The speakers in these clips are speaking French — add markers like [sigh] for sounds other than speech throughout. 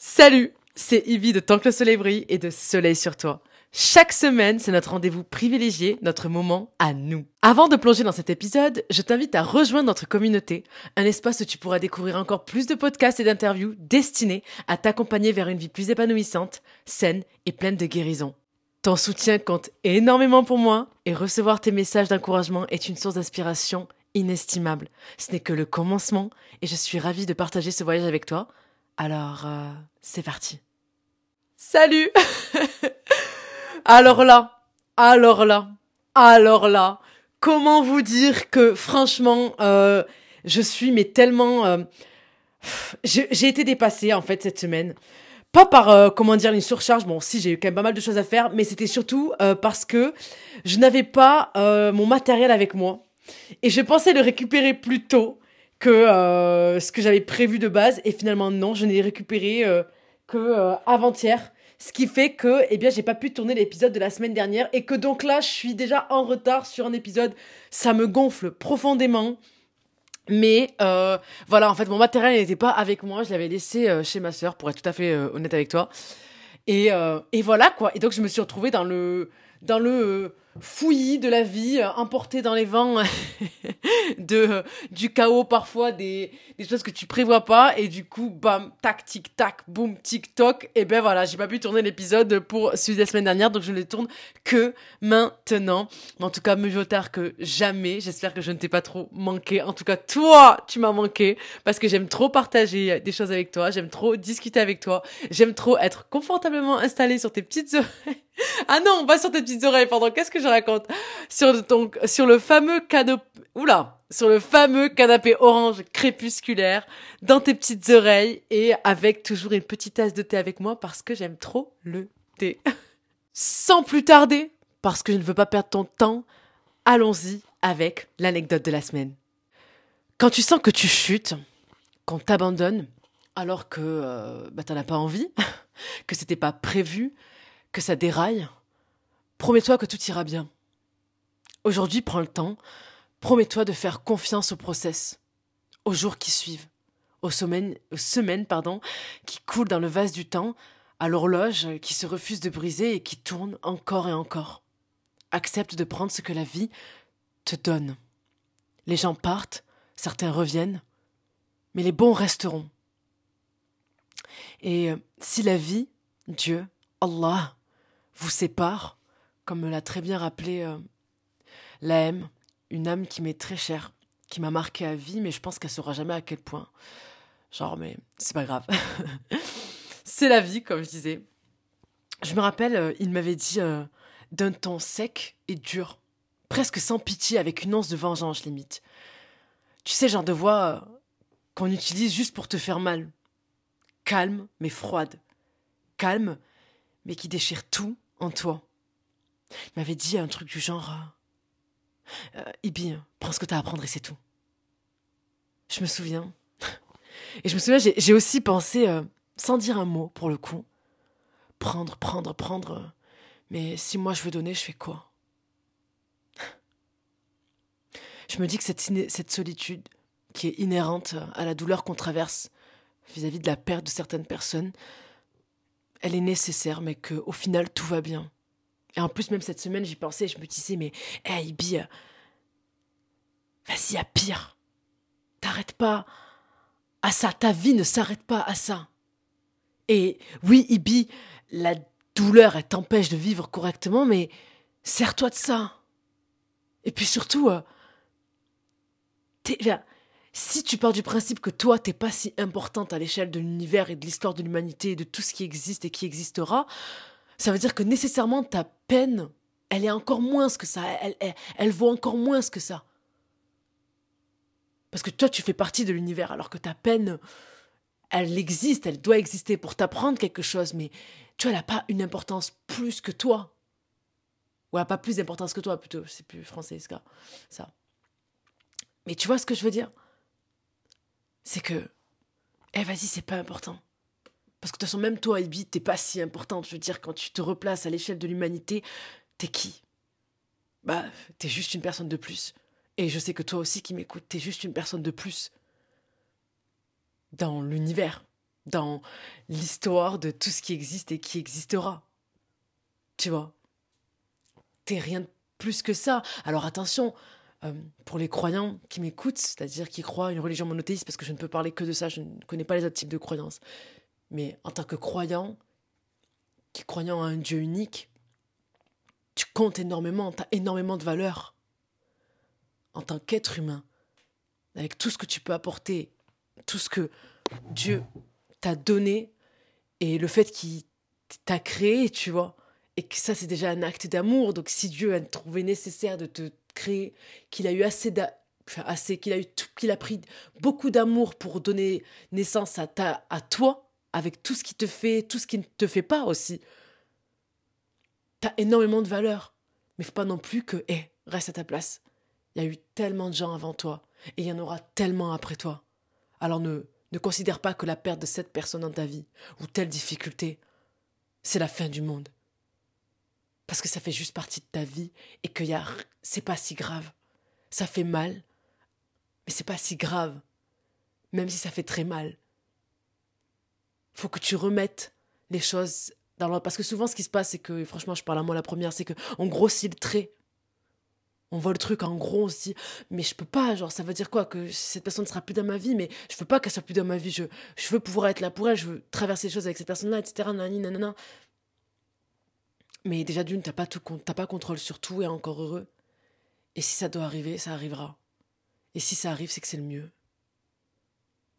Salut, c'est Ivy de Tant que le soleil brille et de Soleil sur toi. Chaque semaine, c'est notre rendez-vous privilégié, notre moment à nous. Avant de plonger dans cet épisode, je t'invite à rejoindre notre communauté, un espace où tu pourras découvrir encore plus de podcasts et d'interviews destinés à t'accompagner vers une vie plus épanouissante, saine et pleine de guérison. Ton soutien compte énormément pour moi et recevoir tes messages d'encouragement est une source d'inspiration inestimable. Ce n'est que le commencement et je suis ravie de partager ce voyage avec toi. Alors, euh, c'est parti. Salut [laughs] Alors là, alors là, alors là, comment vous dire que franchement, euh, je suis mais tellement... Euh, j'ai été dépassée en fait cette semaine. Pas par, euh, comment dire, une surcharge, bon si j'ai eu quand même pas mal de choses à faire, mais c'était surtout parce que je n'avais pas mon matériel avec moi. Et je pensais le récupérer plus tôt que ce que j'avais prévu de base. Et finalement non, je n'ai récupéré que avant-hier. Ce qui fait que, eh bien, j'ai pas pu tourner l'épisode de la semaine dernière et que donc là, je suis déjà en retard sur un épisode. Ça me gonfle profondément. Mais euh, voilà, en fait, mon matériel n'était pas avec moi. Je l'avais laissé euh, chez ma sœur, pour être tout à fait euh, honnête avec toi. Et, euh, et voilà quoi. Et donc, je me suis retrouvée dans le dans le euh, fouillis de la vie, euh, emporté dans les vents [laughs] de euh, du chaos parfois, des, des choses que tu prévois pas, et du coup, bam, tac, tic, tac, boum, tic, toc, et ben voilà, j'ai pas pu tourner l'épisode pour celui de la semaine dernière, donc je ne le tourne que maintenant. En tout cas, mieux tard que jamais. J'espère que je ne t'ai pas trop manqué. En tout cas, toi, tu m'as manqué, parce que j'aime trop partager des choses avec toi, j'aime trop discuter avec toi, j'aime trop être confortablement installée sur tes petites [laughs] oreilles. [laughs] Ah non, pas sur tes petites oreilles, pardon, qu'est-ce que je raconte Sur le fameux canapé, sur le fameux canapé orange crépusculaire, dans tes petites oreilles, et avec toujours une petite tasse de thé avec moi, parce que j'aime trop le thé. [laughs] Sans plus tarder, parce que je ne veux pas perdre ton temps, allons-y avec l'anecdote de la semaine. Quand tu sens que tu chutes, qu'on t'abandonne, alors que euh, bah, as pas envie, [laughs] que c'était pas prévu, ça déraille, promets-toi que tout ira bien. Aujourd'hui, prends le temps, promets-toi de faire confiance au process, aux jours qui suivent, aux semaines, aux semaines pardon, qui coulent dans le vase du temps, à l'horloge qui se refuse de briser et qui tourne encore et encore. Accepte de prendre ce que la vie te donne. Les gens partent, certains reviennent, mais les bons resteront. Et euh, si la vie, Dieu, Allah, vous sépare, comme me l'a très bien rappelé euh, la M, une âme qui m'est très chère, qui m'a marqué à vie, mais je pense qu'elle saura jamais à quel point. Genre, mais c'est pas grave. [laughs] c'est la vie, comme je disais. Je me rappelle, euh, il m'avait dit euh, d'un ton sec et dur, presque sans pitié, avec une once de vengeance limite. Tu sais, genre de voix qu'on utilise juste pour te faire mal. Calme, mais froide. Calme, mais qui déchire tout en toi. Il m'avait dit un truc du genre euh, euh, Ibi, prends ce que t'as à prendre et c'est tout. Je me souviens. Et je me souviens, j'ai aussi pensé, euh, sans dire un mot pour le coup, prendre, prendre, prendre. Mais si moi je veux donner, je fais quoi? Je me dis que cette solitude qui est inhérente à la douleur qu'on traverse vis-à-vis de la perte de certaines personnes, elle est nécessaire, mais qu'au final, tout va bien. Et en plus, même cette semaine, j'y pensais je me disais, mais, hey, Ibi, euh, vas-y, à pire. T'arrêtes pas à ça. Ta vie ne s'arrête pas à ça. Et oui, Ibi, la douleur, elle t'empêche de vivre correctement, mais sers-toi de ça. Et puis surtout, euh, si tu pars du principe que toi, t'es pas si importante à l'échelle de l'univers et de l'histoire de l'humanité et de tout ce qui existe et qui existera, ça veut dire que nécessairement ta peine, elle est encore moins que ça. Elle, vaut encore moins que ça. Parce que toi, tu fais partie de l'univers, alors que ta peine, elle existe, elle doit exister pour t'apprendre quelque chose, mais tu vois, elle n'a pas une importance plus que toi. Ou elle n'a pas plus d'importance que toi, plutôt. C'est plus français, ce gars. Ça. Mais tu vois ce que je veux dire? C'est que, eh, vas-y, c'est pas important. Parce que de toute façon, même toi, Ibi, t'es pas si importante. Je veux dire, quand tu te replaces à l'échelle de l'humanité, t'es qui? Bah, t'es juste une personne de plus. Et je sais que toi aussi qui m'écoutes, t'es juste une personne de plus. Dans l'univers, dans l'histoire de tout ce qui existe et qui existera. Tu vois? T'es rien de plus que ça. Alors attention, euh, pour les croyants qui m'écoutent, c'est-à-dire qui croient à une religion monothéiste, parce que je ne peux parler que de ça, je ne connais pas les autres types de croyances. Mais en tant que croyant, qui croyant à un Dieu unique, tu comptes énormément, tu as énormément de valeur en tant qu'être humain, avec tout ce que tu peux apporter, tout ce que Dieu t'a donné et le fait qu'il t'a créé, tu vois, et que ça c'est déjà un acte d'amour. Donc si Dieu a trouvé nécessaire de te qu'il a eu assez assez qu'il a eu qu'il a pris beaucoup d'amour pour donner naissance à ta à toi avec tout ce qui te fait, tout ce qui ne te fait pas aussi. T'as énormément de valeur, mais faut pas non plus que hé, reste à ta place. Il y a eu tellement de gens avant toi et il y en aura tellement après toi. Alors ne, ne considère pas que la perte de cette personne dans ta vie ou telle difficulté, c'est la fin du monde. Parce que ça fait juste partie de ta vie et que a, c'est pas si grave. Ça fait mal, mais c'est pas si grave. Même si ça fait très mal. Faut que tu remettes les choses dans l'ordre. Parce que souvent, ce qui se passe, c'est que, franchement, je parle à moi la première, c'est qu'on grossit le trait on voit le truc en gros, on se dit, mais je peux pas, genre, ça veut dire quoi Que cette personne ne sera plus dans ma vie, mais je veux pas qu'elle soit plus dans ma vie, je, je veux pouvoir être là pour elle, je veux traverser les choses avec cette personne-là, etc. Nanani, Mais déjà d'une, t'as pas, tout, pas contrôle sur tout et encore heureux. Et si ça doit arriver, ça arrivera. Et si ça arrive, c'est que c'est le mieux.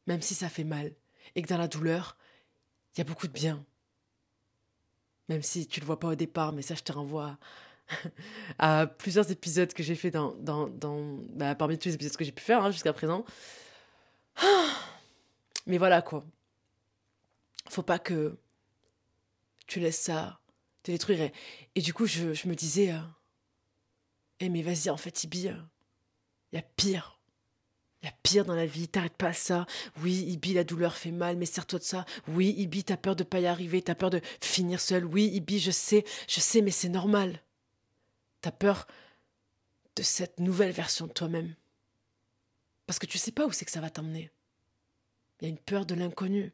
Même si ça fait mal, et que dans la douleur, il y a beaucoup de bien. Même si tu le vois pas au départ, mais ça, je te renvoie à [laughs] plusieurs épisodes que j'ai fait dans, dans, dans bah, parmi tous les épisodes que j'ai pu faire hein, jusqu'à présent. [sighs] Mais voilà quoi. Faut pas que tu laisses ça te détruire. Et, du coup, je, me disais, euh, eh mais vas-y, en fait, Ibi, il euh, y a pire. Il y a pire dans la vie, t'arrêtes pas ça. Oui, Ibi, la douleur fait mal, mais sers-toi de ça. Oui, Ibi, t'as peur de pas y arriver, t'as peur de finir seul. Oui, Ibi, je sais, je sais, mais c'est normal. T'as peur de cette nouvelle version de toi-même. Parce que tu sais pas où c'est que ça va t'emmener. Il y a une peur de l'inconnu.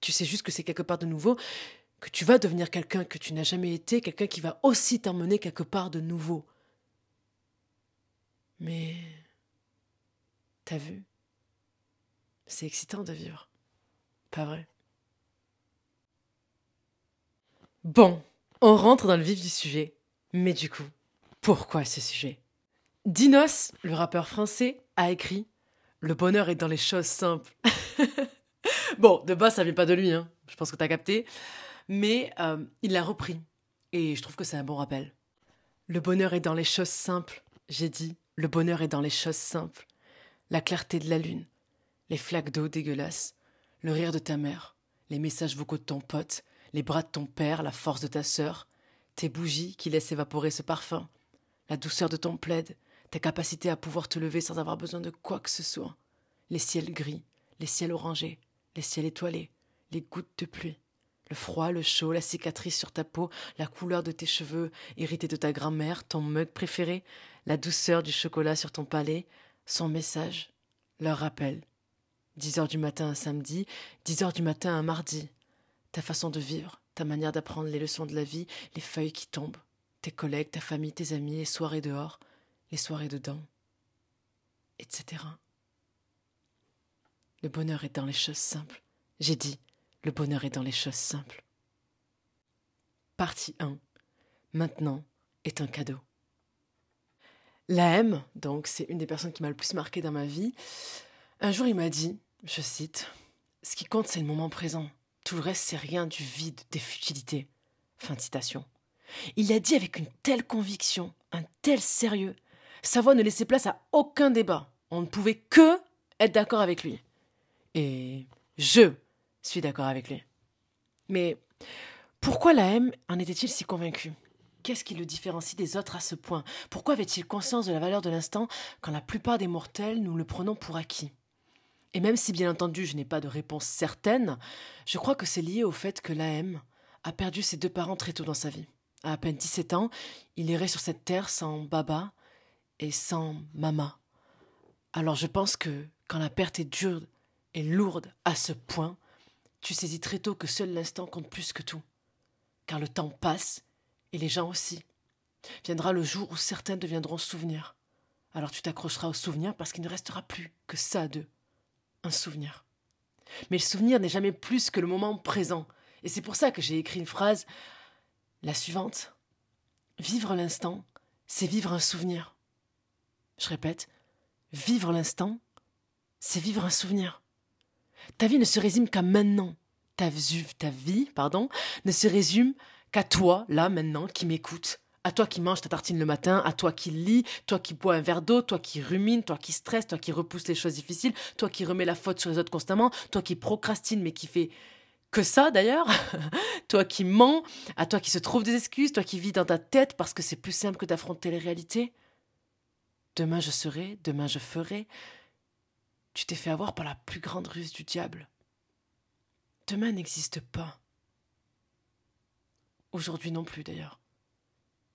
Tu sais juste que c'est quelque part de nouveau, que tu vas devenir quelqu'un que tu n'as jamais été, quelqu'un qui va aussi t'emmener quelque part de nouveau. Mais t'as vu? C'est excitant de vivre. Pas vrai? Bon, on rentre dans le vif du sujet. Mais du coup, pourquoi ce sujet? Dinos, le rappeur français, a écrit Le bonheur est dans les choses simples. [laughs] bon, de base, ça vient pas de lui, hein. je pense que tu as capté. Mais euh, il l'a repris. Et je trouve que c'est un bon rappel. Le bonheur est dans les choses simples, j'ai dit. Le bonheur est dans les choses simples. La clarté de la lune, les flaques d'eau dégueulasses, le rire de ta mère, les messages vocaux de ton pote, les bras de ton père, la force de ta sœur, tes bougies qui laissent évaporer ce parfum, la douceur de ton plaid, ta capacité à pouvoir te lever sans avoir besoin de quoi que ce soit, les ciels gris, les ciels orangés, les ciels étoilés, les gouttes de pluie, le froid, le chaud, la cicatrice sur ta peau, la couleur de tes cheveux hérités de ta grand-mère, ton mug préféré, la douceur du chocolat sur ton palais, son message, leur rappel. Dix heures du matin un samedi, dix heures du matin un mardi. Ta façon de vivre, ta manière d'apprendre les leçons de la vie, les feuilles qui tombent, tes collègues, ta famille, tes amis, les soirées dehors, les soirées dedans, etc. Le bonheur est dans les choses simples. J'ai dit, le bonheur est dans les choses simples. Partie 1. Maintenant est un cadeau. La M, donc c'est une des personnes qui m'a le plus marqué dans ma vie, un jour il m'a dit, je cite, Ce qui compte c'est le moment présent. Tout le reste, c'est rien du vide, des futilités. Fin de citation. Il l'a dit avec une telle conviction, un tel sérieux. Sa voix ne laissait place à aucun débat. On ne pouvait que être d'accord avec lui. Et je suis d'accord avec lui. Mais pourquoi la M en était-il si convaincu? Qu'est-ce qui le différencie des autres à ce point? Pourquoi avait-il conscience de la valeur de l'instant quand la plupart des mortels nous le prenons pour acquis? Et même si bien entendu je n'ai pas de réponse certaine, je crois que c'est lié au fait que l'AM a perdu ses deux parents très tôt dans sa vie. À à peine 17 ans, il irait sur cette terre sans baba et sans mama. Alors je pense que quand la perte est dure et lourde à ce point, tu saisis très tôt que seul l'instant compte plus que tout. Car le temps passe, et les gens aussi. Viendra le jour où certains deviendront souvenirs. Alors tu t'accrocheras au souvenir parce qu'il ne restera plus que ça d'eux. Un souvenir. Mais le souvenir n'est jamais plus que le moment présent. Et c'est pour ça que j'ai écrit une phrase, la suivante. Vivre l'instant, c'est vivre un souvenir. Je répète, vivre l'instant, c'est vivre un souvenir. Ta vie ne se résume qu'à maintenant. Ta, ta vie, pardon, ne se résume qu'à toi, là, maintenant, qui m'écoute. À toi qui manges ta tartine le matin, à toi qui lis, toi qui bois un verre d'eau, toi qui rumine, toi qui stresse, toi qui repousse les choses difficiles, toi qui remets la faute sur les autres constamment, toi qui procrastine mais qui fait que ça d'ailleurs, toi qui mens, à toi qui se trouve des excuses, toi qui vis dans ta tête parce que c'est plus simple que d'affronter les réalités. Demain je serai, demain je ferai. Tu t'es fait avoir par la plus grande ruse du diable. Demain n'existe pas. Aujourd'hui non plus d'ailleurs.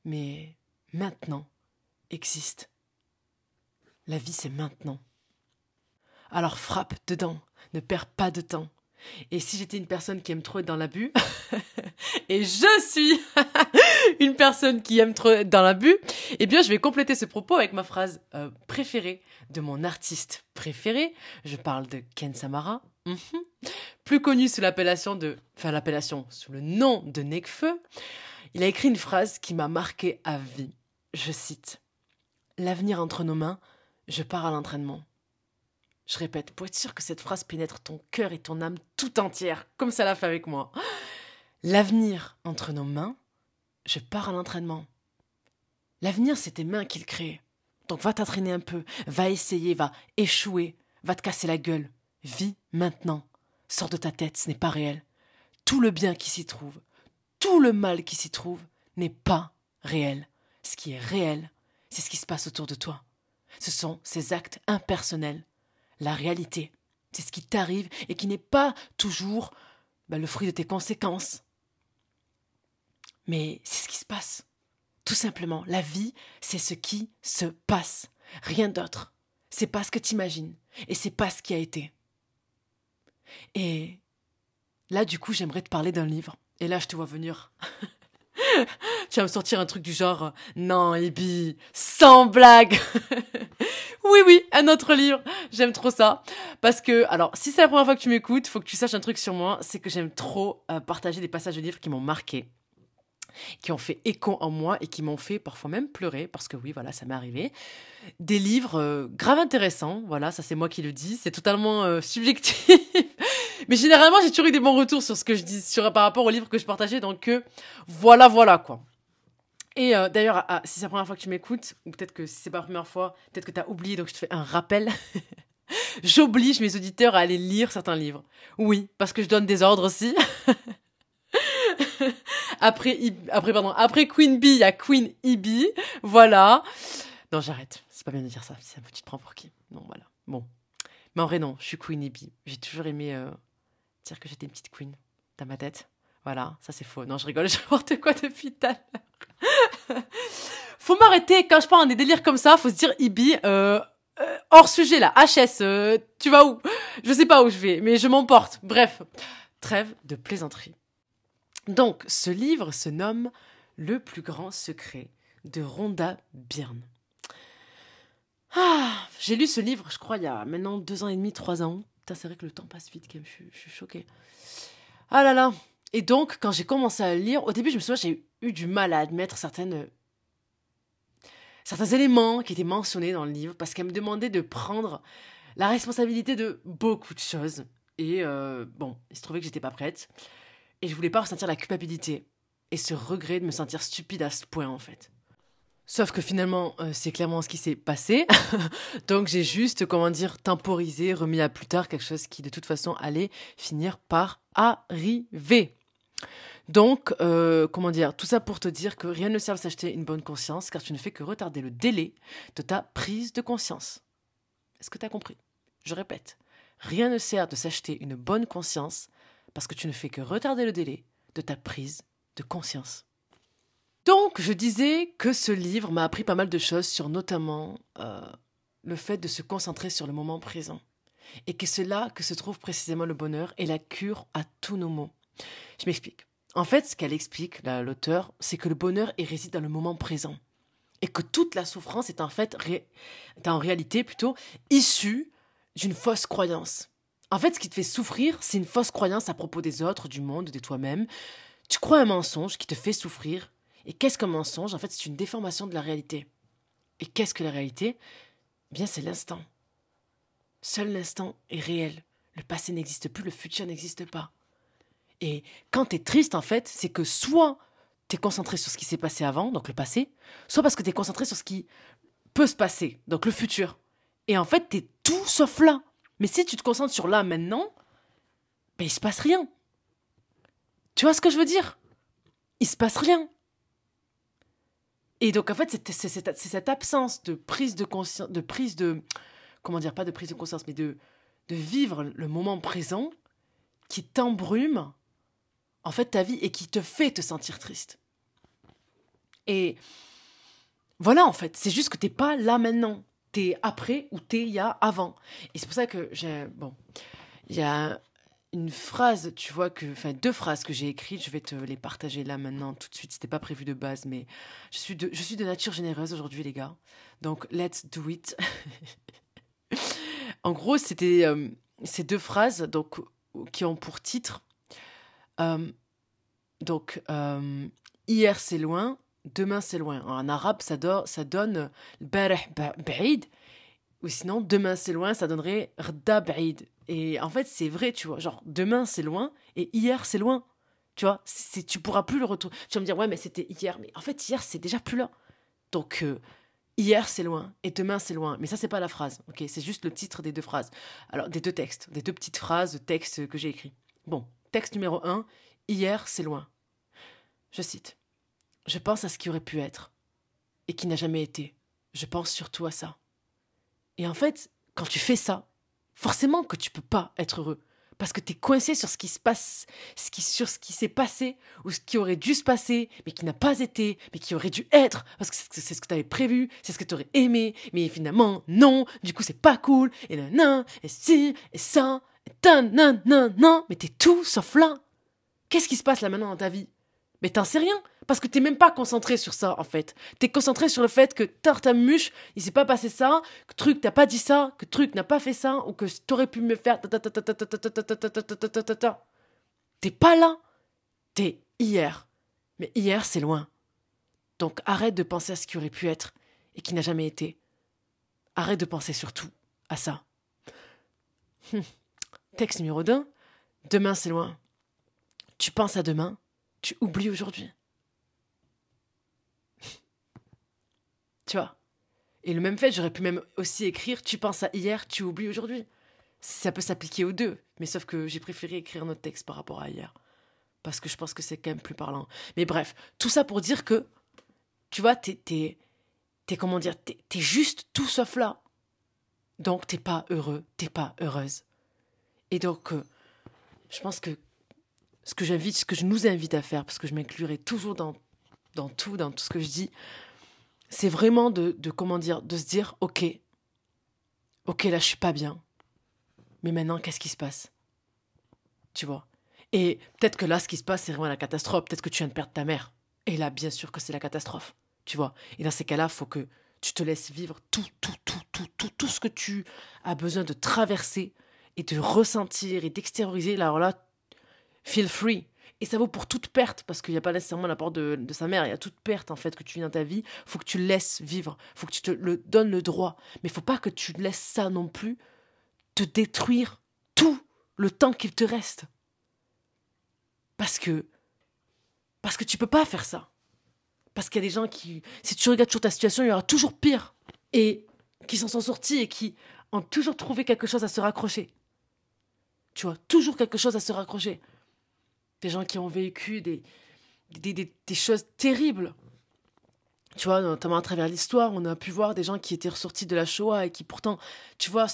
Mais maintenant existe. La vie c'est maintenant. Alors frappe dedans, ne perds pas de temps. Et si j'étais une personne qui aime trop être dans l'abus, [laughs] et je suis [laughs] une personne qui aime trop être dans l'abus, eh bien je vais compléter ce propos avec ma phrase euh, préférée de mon artiste préféré. Je parle de Ken Samara, mhm. plus connu sous l'appellation de, enfin l'appellation sous le nom de Nekfeu. Il a écrit une phrase qui m'a marqué à vie. Je cite L'avenir entre nos mains, je pars à l'entraînement. Je répète, pour être sûr que cette phrase pénètre ton cœur et ton âme tout entière, comme ça l'a fait avec moi. L'avenir entre nos mains, je pars à l'entraînement. L'avenir, c'est tes mains qu'il crée. Donc va t'entraîner un peu, va essayer, va échouer, va te casser la gueule. Vis maintenant. Sors de ta tête, ce n'est pas réel. Tout le bien qui s'y trouve, tout le mal qui s'y trouve n'est pas réel. Ce qui est réel, c'est ce qui se passe autour de toi. Ce sont ces actes impersonnels la réalité. C'est ce qui t'arrive et qui n'est pas toujours bah, le fruit de tes conséquences. Mais c'est ce qui se passe. Tout simplement, la vie, c'est ce qui se passe. Rien d'autre. C'est pas ce que tu imagines. Et c'est pas ce qui a été. Et là, du coup, j'aimerais te parler d'un livre. Et là, je te vois venir. [laughs] [laughs] tu vas me sortir un truc du genre Non, Ibi, sans blague [laughs] Oui, oui, un autre livre. J'aime trop ça. Parce que, alors, si c'est la première fois que tu m'écoutes, faut que tu saches un truc sur moi, c'est que j'aime trop euh, partager des passages de livres qui m'ont marqué qui ont fait écho en moi et qui m'ont fait parfois même pleurer, parce que oui, voilà, ça m'est arrivé. Des livres euh, grave intéressants, voilà, ça c'est moi qui le dis, c'est totalement euh, subjectif. [laughs] Mais généralement, j'ai toujours eu des bons retours sur ce que je dis, sur, par rapport aux livres que je partageais, donc voilà, voilà, quoi. Et euh, d'ailleurs, ah, si c'est la première fois que tu m'écoutes, ou peut-être que si c'est pas la première fois, peut-être que tu as oublié, donc je te fais un rappel. [laughs] J'oblige mes auditeurs à aller lire certains livres. Oui, parce que je donne des ordres aussi. [laughs] après, après, pardon, après Queen Bee, il y a Queen Ib. Voilà. Non, j'arrête. C'est pas bien de dire ça. Tu te prends pour qui? Non, voilà. Bon. Mais en vrai, non, je suis Queen Ib. J'ai toujours aimé euh, dire que j'étais une petite queen dans ma tête. Voilà, ça c'est faux. Non, je rigole, [laughs] je n'importe quoi depuis tout à l'heure? faut m'arrêter quand je parle des délires comme ça, faut se dire Ibi, euh, euh, hors sujet là, HS, euh, tu vas où? Je sais pas où je vais, mais je m'emporte. Bref, trêve de plaisanterie. Donc, ce livre se nomme Le plus grand secret de Rhonda Byrne. Ah, j'ai lu ce livre, je crois, il y a maintenant deux ans et demi, trois ans. Putain, c'est vrai que le temps passe vite, quand même, je, suis choquée. Ah là là, et donc, quand j'ai commencé à lire, au début, je me souviens, j'ai eu du mal à admettre certaines, certains éléments qui étaient mentionnés dans le livre, parce qu'elle me demandait de prendre la responsabilité de beaucoup de choses. Et euh, bon, il se trouvait que j'étais pas prête. Et je voulais pas ressentir la culpabilité et ce regret de me sentir stupide à ce point, en fait. Sauf que finalement, euh, c'est clairement ce qui s'est passé. [laughs] Donc j'ai juste, comment dire, temporisé, remis à plus tard quelque chose qui de toute façon allait finir par arriver. Donc, euh, comment dire, tout ça pour te dire que rien ne sert à s'acheter une bonne conscience, car tu ne fais que retarder le délai de ta prise de conscience. Est-ce que tu as compris? Je répète, rien ne sert de s'acheter une bonne conscience, parce que tu ne fais que retarder le délai de ta prise de conscience. Donc, je disais que ce livre m'a appris pas mal de choses sur notamment euh, le fait de se concentrer sur le moment présent. et que c'est là que se trouve précisément le bonheur et la cure à tous nos maux. Je m'explique. En fait, ce qu'elle explique, l'auteur, c'est que le bonheur réside dans le moment présent. Et que toute la souffrance est en fait, est en réalité plutôt, issue d'une fausse croyance. En fait, ce qui te fait souffrir, c'est une fausse croyance à propos des autres, du monde, de toi-même. Tu crois un mensonge qui te fait souffrir. Et qu'est-ce qu'un mensonge? En fait, c'est une déformation de la réalité. Et qu'est-ce que la réalité? Eh Bien, c'est l'instant. Seul l'instant est réel. Le passé n'existe plus, le futur n'existe pas. Et quand tu es triste, en fait, c'est que soit tu es concentré sur ce qui s'est passé avant, donc le passé, soit parce que tu es concentré sur ce qui peut se passer, donc le futur. Et en fait, tu es tout sauf là. Mais si tu te concentres sur là maintenant, ben il se passe rien. Tu vois ce que je veux dire? Il se passe rien. Et donc en fait, c'est cette absence de prise de conscience, de prise de, comment dire, pas de prise de conscience, mais de, de vivre le moment présent qui t'embrume en fait ta vie et qui te fait te sentir triste. Et voilà en fait, c'est juste que t'es pas là maintenant. T'es après ou t'es il y a avant. Et c'est pour ça que j'ai bon, il y a une phrase, tu vois que, enfin deux phrases que j'ai écrites, je vais te les partager là maintenant tout de suite. C'était pas prévu de base, mais je suis de, je suis de nature généreuse aujourd'hui les gars. Donc let's do it. [laughs] en gros, c'était euh, ces deux phrases donc qui ont pour titre euh, donc, euh, hier c'est loin, demain c'est loin. En arabe, ça, ça donne ou sinon demain c'est loin, ça donnerait rda ba'id. Et en fait, c'est vrai, tu vois, genre demain c'est loin et hier c'est loin. Tu vois, c'est, tu pourras plus le retrouver. Tu vas me dire, ouais, mais c'était hier. Mais en fait, hier, c'est déjà plus là. Donc, euh, hier, c'est loin et demain, c'est loin. Mais ça, c'est pas la phrase. Ok, c'est juste le titre des deux phrases. Alors, des deux textes, des deux petites phrases de texte que j'ai écrit. Bon, texte numéro 1, hier, c'est loin. Je cite Je pense à ce qui aurait pu être et qui n'a jamais été. Je pense surtout à ça. Et en fait, quand tu fais ça, forcément que tu peux pas être heureux. Parce que tu es coincé sur ce qui se passe, sur ce qui s'est passé, ou ce qui aurait dû se passer, mais qui n'a pas été, mais qui aurait dû être, parce que c'est ce que tu avais prévu, c'est ce que tu aurais aimé, mais finalement, non, du coup c'est pas cool, et nan, et si, et ça, et nan, nan, nan, mais t'es tout sauf là. Qu'est-ce qui se passe là maintenant dans ta vie? Mais t'en sais rien. Parce que t'es même pas concentré sur ça, en fait. T'es concentré sur le fait que muche, il s'est pas passé ça, que truc t'as pas dit ça, que truc n'a pas fait ça, ou que t'aurais pu me faire. T'es pas là. T'es hier. Mais hier, c'est loin. Donc arrête de penser à ce qui aurait pu être et qui n'a jamais été. Arrête de penser surtout à ça. Texte numéro 2. Demain, c'est loin. Tu penses à demain tu oublies aujourd'hui. [laughs] tu vois? Et le même fait, j'aurais pu même aussi écrire tu penses à hier, tu oublies aujourd'hui. Ça peut s'appliquer aux deux, mais sauf que j'ai préféré écrire notre texte par rapport à hier. Parce que je pense que c'est quand même plus parlant. Mais bref, tout ça pour dire que, tu vois, t'es, t'es, t'es comment dire, t'es, juste tout sauf là. Donc t'es pas heureux, t'es pas heureuse. Et donc, euh, je pense que ce que j'invite, ce que je nous invite à faire, parce que je m'inclurai toujours dans, dans tout, dans tout ce que je dis, c'est vraiment de, de, comment dire, de se dire, ok, ok, là je suis pas bien, mais maintenant qu'est-ce qui se passe? Tu vois? Et peut-être que là, ce qui se passe, c'est vraiment la catastrophe. Peut-être que tu viens de perdre ta mère. Et là, bien sûr que c'est la catastrophe. Tu vois? Et dans ces cas-là, faut que tu te laisses vivre tout, tout, tout, tout, tout, tout ce que tu as besoin de traverser et de ressentir et d'extérioriser. Alors là, feel free. Et ça vaut pour toute perte, parce qu'il n'y a pas nécessairement l'apport de, de sa mère, il y a toute perte en fait que tu vis dans ta vie, faut que tu laisses vivre, faut que tu te le donnes le droit. Mais faut pas que tu laisses ça non plus te détruire tout le temps qu'il te reste. Parce que parce que tu peux pas faire ça. Parce qu'il y a des gens qui si tu regardes toujours ta situation, il y aura toujours pire et qui s'en sont sortis et qui ont toujours trouvé quelque chose à se raccrocher. Tu vois, toujours quelque chose à se raccrocher des gens qui ont vécu des, des, des, des choses terribles. Tu vois, notamment à travers l'histoire, on a pu voir des gens qui étaient ressortis de la Shoah et qui pourtant, tu vois,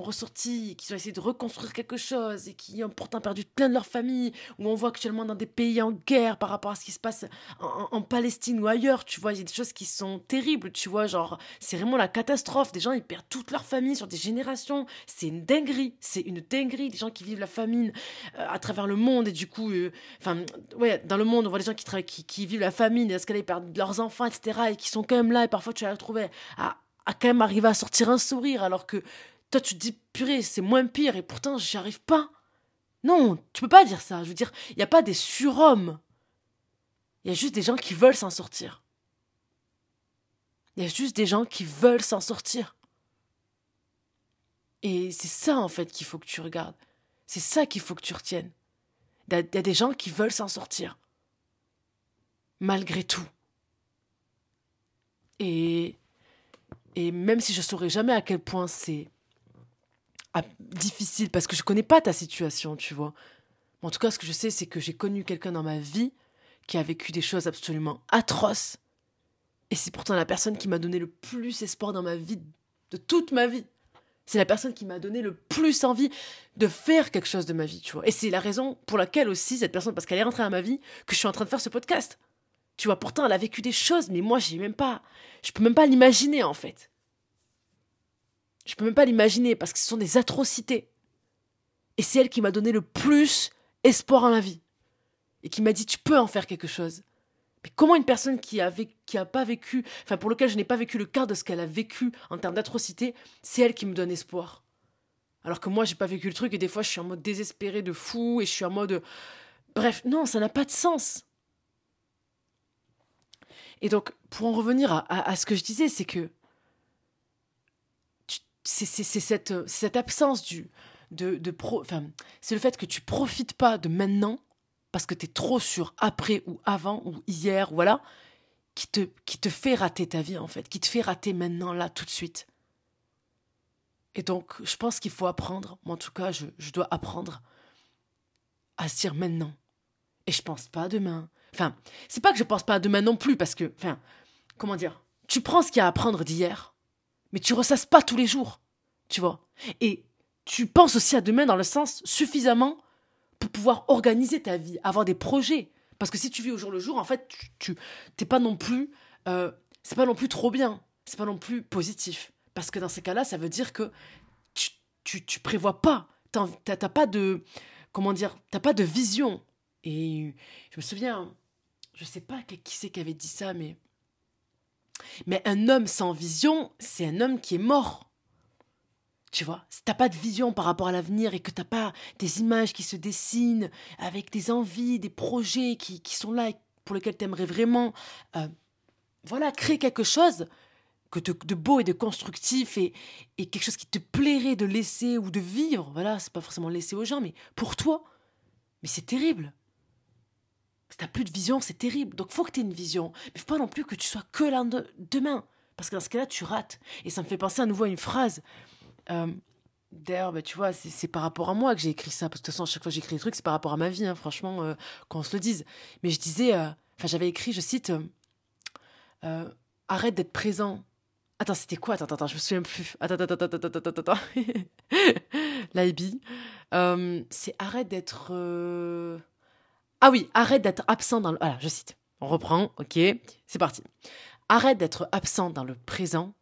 ressortis, qui ont essayé de reconstruire quelque chose et qui ont pourtant perdu plein de leur famille, où on voit actuellement dans des pays en guerre par rapport à ce qui se passe en, Palestine ou ailleurs, tu vois, il y a des choses qui sont terribles, tu vois, genre, c'est vraiment la catastrophe. Des gens, ils perdent toute leur famille sur des générations. C'est une dinguerie, c'est une dinguerie. Des gens qui vivent la famine euh, à travers le monde et du coup, euh, enfin, ouais, dans le monde, on voit des gens qui, qui, vivent la famine, et ce qu'ils perdent leurs enfants, etc., et qui sont quand même là, et parfois tu vas les retrouver à quand même arriver à sortir un sourire alors que toi tu te dis purée c'est moins pire et pourtant j'y arrive pas. Non, tu peux pas dire ça. Je veux dire, il n'y a pas des surhommes. Il y a juste des gens qui veulent s'en sortir. Il y a juste des gens qui veulent s'en sortir. Et c'est ça en fait qu'il faut que tu regardes. C'est ça qu'il faut que tu retiennes. Il y a des gens qui veulent s'en sortir. Malgré tout. Et et même si je saurais jamais à quel point c'est difficile, parce que je connais pas ta situation, tu vois. En tout cas, ce que je sais, c'est que j'ai connu quelqu'un dans ma vie qui a vécu des choses absolument atroces. Et c'est pourtant la personne qui m'a donné le plus espoir dans ma vie, de toute ma vie. C'est la personne qui m'a donné le plus envie de faire quelque chose de ma vie, tu vois. Et c'est la raison pour laquelle aussi, cette personne, parce qu'elle est rentrée dans ma vie, que je suis en train de faire ce podcast. Tu vois, pourtant, elle a vécu des choses, mais moi, j'ai même pas. Je peux même pas l'imaginer, en fait. Je peux même pas l'imaginer parce que ce sont des atrocités. Et c'est elle qui m'a donné le plus espoir en la vie. Et qui m'a dit tu peux en faire quelque chose. Mais comment une personne qui a, pas vécu, enfin pour lequel je n'ai pas vécu le quart de ce qu'elle a vécu en termes d'atrocité, c'est elle qui me donne espoir. Alors que moi j'ai pas vécu le truc et des fois je suis en mode désespéré de fou et je suis en mode bref non ça n'a pas de sens. Et donc, pour en revenir à, ce que je disais, c'est que c'est cette, cette absence du, de, de pro, enfin, c'est le fait que tu profites pas de maintenant parce que tu es trop sur après ou avant ou hier, voilà, qui te, qui te fait rater ta vie en fait, qui te fait rater maintenant, là, tout de suite. Et donc, je pense qu'il faut apprendre, moi en tout cas, je, je dois apprendre à se dire maintenant. Et je pense pas à demain, Enfin, c'est pas que je pense pas à demain non plus, parce que, enfin, comment dire, tu prends ce qu'il y a à apprendre d'hier, mais tu ressasses pas tous les jours, tu vois. Et tu penses aussi à demain dans le sens suffisamment pour pouvoir organiser ta vie, avoir des projets. Parce que si tu vis au jour le jour, en fait, tu t'es pas non plus, euh, c'est pas non plus trop bien, c'est pas non plus positif. Parce que dans ces cas-là, ça veut dire que tu, tu, tu prévois pas, t'as pas de, comment dire, t'as pas de vision. Et je me souviens, je sais pas qui c'est qui avait dit ça, mais. Mais un homme sans vision, c'est un homme qui est mort. Tu vois, si t'as pas de vision par rapport à l'avenir et que t'as pas des images qui se dessinent avec des envies, des projets qui, qui sont là et pour lesquels t'aimerais vraiment, euh, voilà, créer quelque chose que de, beau et de constructif et, et quelque chose qui te plairait de laisser ou de vivre, voilà, c'est pas forcément laisser aux gens, mais pour toi, mais c'est terrible. Si t'as plus de vision, c'est terrible. Donc faut que tu aies une vision. Mais faut pas non plus que tu sois que là demain. Parce que dans ce cas-là, tu rates. Et ça me fait penser à nouveau à une phrase. Euh, d'ailleurs, bah, tu vois, c'est par rapport à moi que j'ai écrit ça. Parce que de toute façon, à chaque fois que j'écris des trucs, c'est par rapport à ma vie, hein, franchement, euh, qu'on se le dise. Mais je disais, euh, enfin, j'avais écrit, je cite, arrête d'être présent. Attends, c'était quoi? Attends, attends, je me souviens plus. Attends, attends, attends, attends, attends, attends, attends. [laughs] L'IB. c'est arrête d'être. Ah oui, arrête d'être absent dans le... Voilà, je cite. On reprend, ok, c'est parti. Arrête d'être absent dans le présent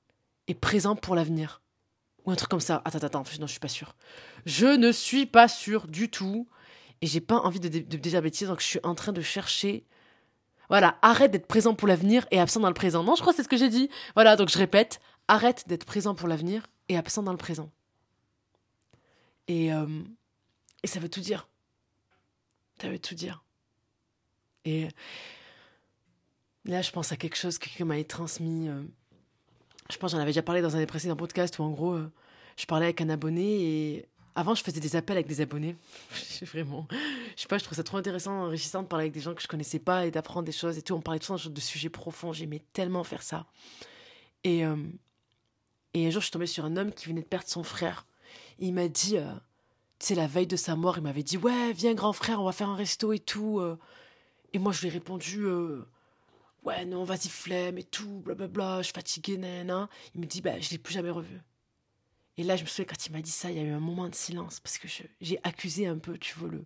et présent pour l'avenir. Ou un truc comme ça. Attends, attends, non, je suis pas sûr. Je ne suis pas sûr du tout. Et j'ai pas envie de, de, dire bêtises, donc je suis en train de chercher. Voilà, arrête d'être présent pour l'avenir et absent dans le présent. Non, je crois que c'est ce que j'ai dit. Voilà, donc je répète, arrête d'être présent pour l'avenir et absent dans le présent. Et, euh, et ça veut tout dire. Ça veut tout dire. Et là, je pense à quelque chose que quelqu'un m'avait transmis. Euh, je pense j'en avais déjà parlé dans un précédent podcast où, en gros, euh, je parlais avec un abonné et avant, je faisais des appels avec des abonnés. [laughs] Vraiment. Je sais pas, je trouve ça trop intéressant, enrichissant de parler avec des gens que je connaissais pas et d'apprendre des choses et tout. On parlait tout de sujets profonds. J'aimais tellement faire ça. Et, euh, et un jour, je suis tombée sur un homme qui venait de perdre son frère. il m'a dit, tu sais, la veille de sa mort, il m'avait dit Ouais, viens, grand frère, on va faire un resto et tout. Et moi, je lui ai répondu euh, Ouais, non, vas-y, flemme et tout, blablabla, je suis fatiguée, nan, Il me dit Bah, je l'ai plus jamais revu. Et là, je me souviens, quand il m'a dit ça, il y a eu un moment de silence, parce que j'ai accusé un peu, tu vois, le,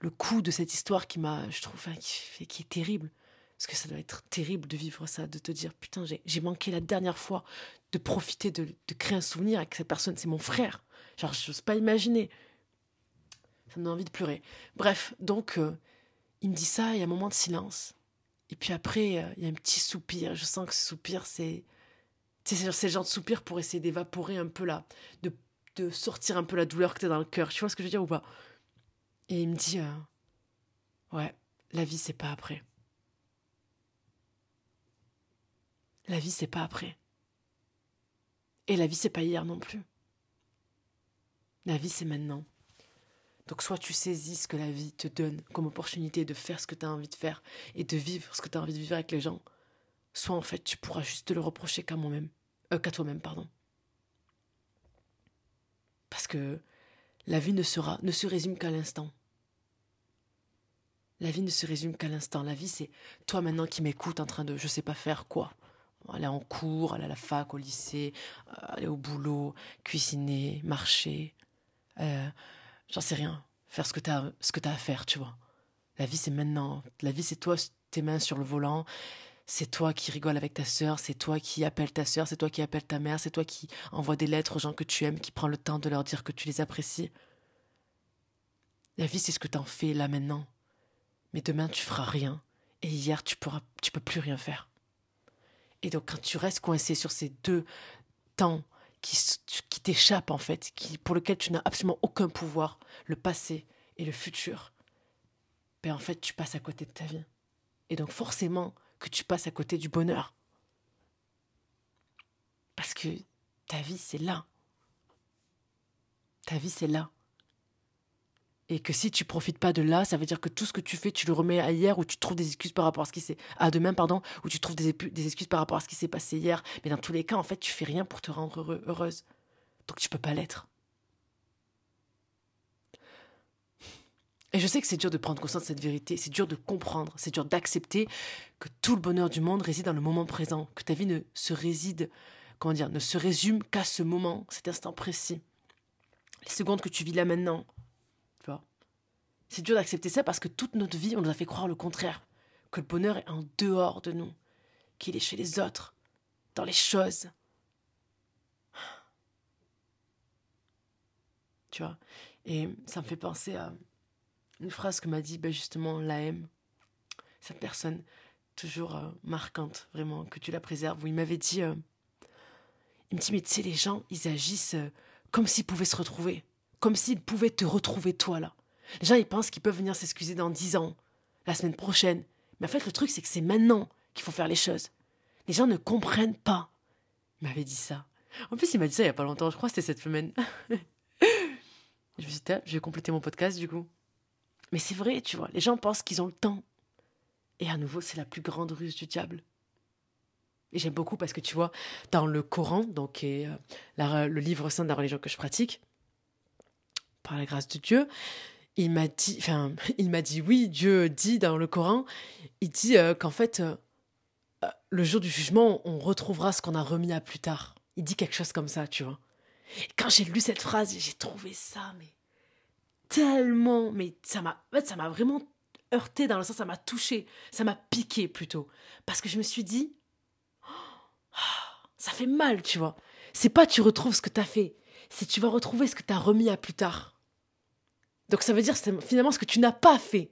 le coup de cette histoire qui m'a, je trouve, qui, qui, est terrible. Parce que ça doit être terrible de vivre ça, de te dire, putain, j'ai manqué la dernière fois de profiter, de, de, créer un souvenir avec cette personne, c'est mon frère. Genre, je n'ose pas imaginer. Ça me donne envie de pleurer. Bref, donc, euh, il me dit ça, il y a un moment de silence. Et puis après, euh, il y a un petit soupir. Je sens que ce soupir, c'est c'est le genre de soupir pour essayer d'évaporer un peu là, de, de, sortir un peu la douleur que tu as dans le cœur. Tu vois ce que je veux dire ou pas? Et il me dit euh, Ouais, la vie, c'est pas après. La vie, c'est pas après. Et la vie, c'est pas hier non plus. La vie, c'est maintenant. Donc soit tu saisis ce que la vie te donne comme opportunité de faire ce que tu as envie de faire et de vivre ce que tu as envie de vivre avec les gens, soit en fait tu pourras juste te le reprocher qu'à moi-même, euh, toi-même, pardon. Parce que la vie ne sera, ne se résume qu'à l'instant. La vie ne se résume qu'à l'instant. La vie, c'est toi maintenant qui m'écoutes en train de je sais pas faire quoi. Aller en cours, aller à la fac, au lycée, euh, aller au boulot, cuisiner, marcher. Euh, j'en sais rien. Faire ce que tu as, ce que à faire, tu vois. La vie, c'est maintenant. La vie, c'est toi, tes mains sur le volant. C'est toi qui rigoles avec ta sœur, c'est toi qui appelles ta sœur, c'est toi qui appelles ta mère, c'est toi qui envoie des lettres aux gens que tu aimes, qui prend le temps de leur dire que tu les apprécies. La vie, c'est ce que tu en fais là maintenant. Mais demain, tu feras rien. Et hier, tu pourras, tu peux plus rien faire. Et donc, quand tu restes coincé sur ces deux temps qui, qui t'échappent, en fait, qui, pour lesquels tu n'as absolument aucun pouvoir, le passé et le futur, ben, en fait, tu passes à côté de ta vie. Et donc, forcément, que tu passes à côté du bonheur. Parce que ta vie, c'est là. Ta vie, c'est là. Et que si tu profites pas de là, ça veut dire que tout ce que tu fais, tu le remets à hier ou tu trouves des excuses par rapport à ce qui s'est à demain pardon, ou tu trouves des, excuses par rapport à ce qui s'est passé hier. Mais dans tous les cas, en fait, tu fais rien pour te rendre heureuse. Donc tu peux pas l'être. Et je sais que c'est dur de prendre conscience de cette vérité, c'est dur de comprendre, c'est dur d'accepter que tout le bonheur du monde réside dans le moment présent, que ta vie ne se réside, comment dire, ne se résume qu'à ce moment, cet instant précis. Les secondes que tu vis là maintenant. C'est dur d'accepter ça parce que toute notre vie, on nous a fait croire le contraire, que le bonheur est en dehors de nous, qu'il est chez les autres, dans les choses. Tu vois? Et ça me fait penser à une phrase que m'a dit ben justement l'AM, cette personne toujours euh, marquante, vraiment, que tu la préserves, où il m'avait dit, euh, il me dit, mais tu sais, les gens, ils agissent euh, comme s'ils pouvaient se retrouver, comme s'ils pouvaient te retrouver toi là. Les gens, ils pensent qu'ils peuvent venir s'excuser dans dix ans, la semaine prochaine. Mais en fait, le truc, c'est que c'est maintenant qu'il faut faire les choses. Les gens ne comprennent pas. Il m'avait dit ça. En plus, il m'a dit ça il y a pas longtemps, je crois que c'était cette semaine. [laughs] je me suis dit, je vais compléter mon podcast du coup. Mais c'est vrai, tu vois, les gens pensent qu'ils ont le temps. Et à nouveau, c'est la plus grande ruse du diable. Et j'aime beaucoup parce que tu vois, dans le Coran, donc est, euh, le livre saint de la religion que je pratique, par la grâce de Dieu, il m'a dit, enfin, [laughs] il m'a dit oui, Dieu dit dans le Coran, il dit euh, qu'en fait, euh, le jour du jugement, on retrouvera ce qu'on a remis à plus tard. Il dit quelque chose comme ça, tu vois. Et quand j'ai lu cette phrase, j'ai trouvé ça, mais tellement, mais ça m'a, en fait, ça m'a vraiment heurté dans le sens, ça m'a touché, ça m'a piqué plutôt, parce que je me suis dit, oh, [gasps] ça fait mal, tu vois. C'est pas tu retrouves ce que t'as fait, c'est tu vas retrouver ce que t'as remis à plus tard. Donc ça veut dire finalement ce que tu n'as pas fait.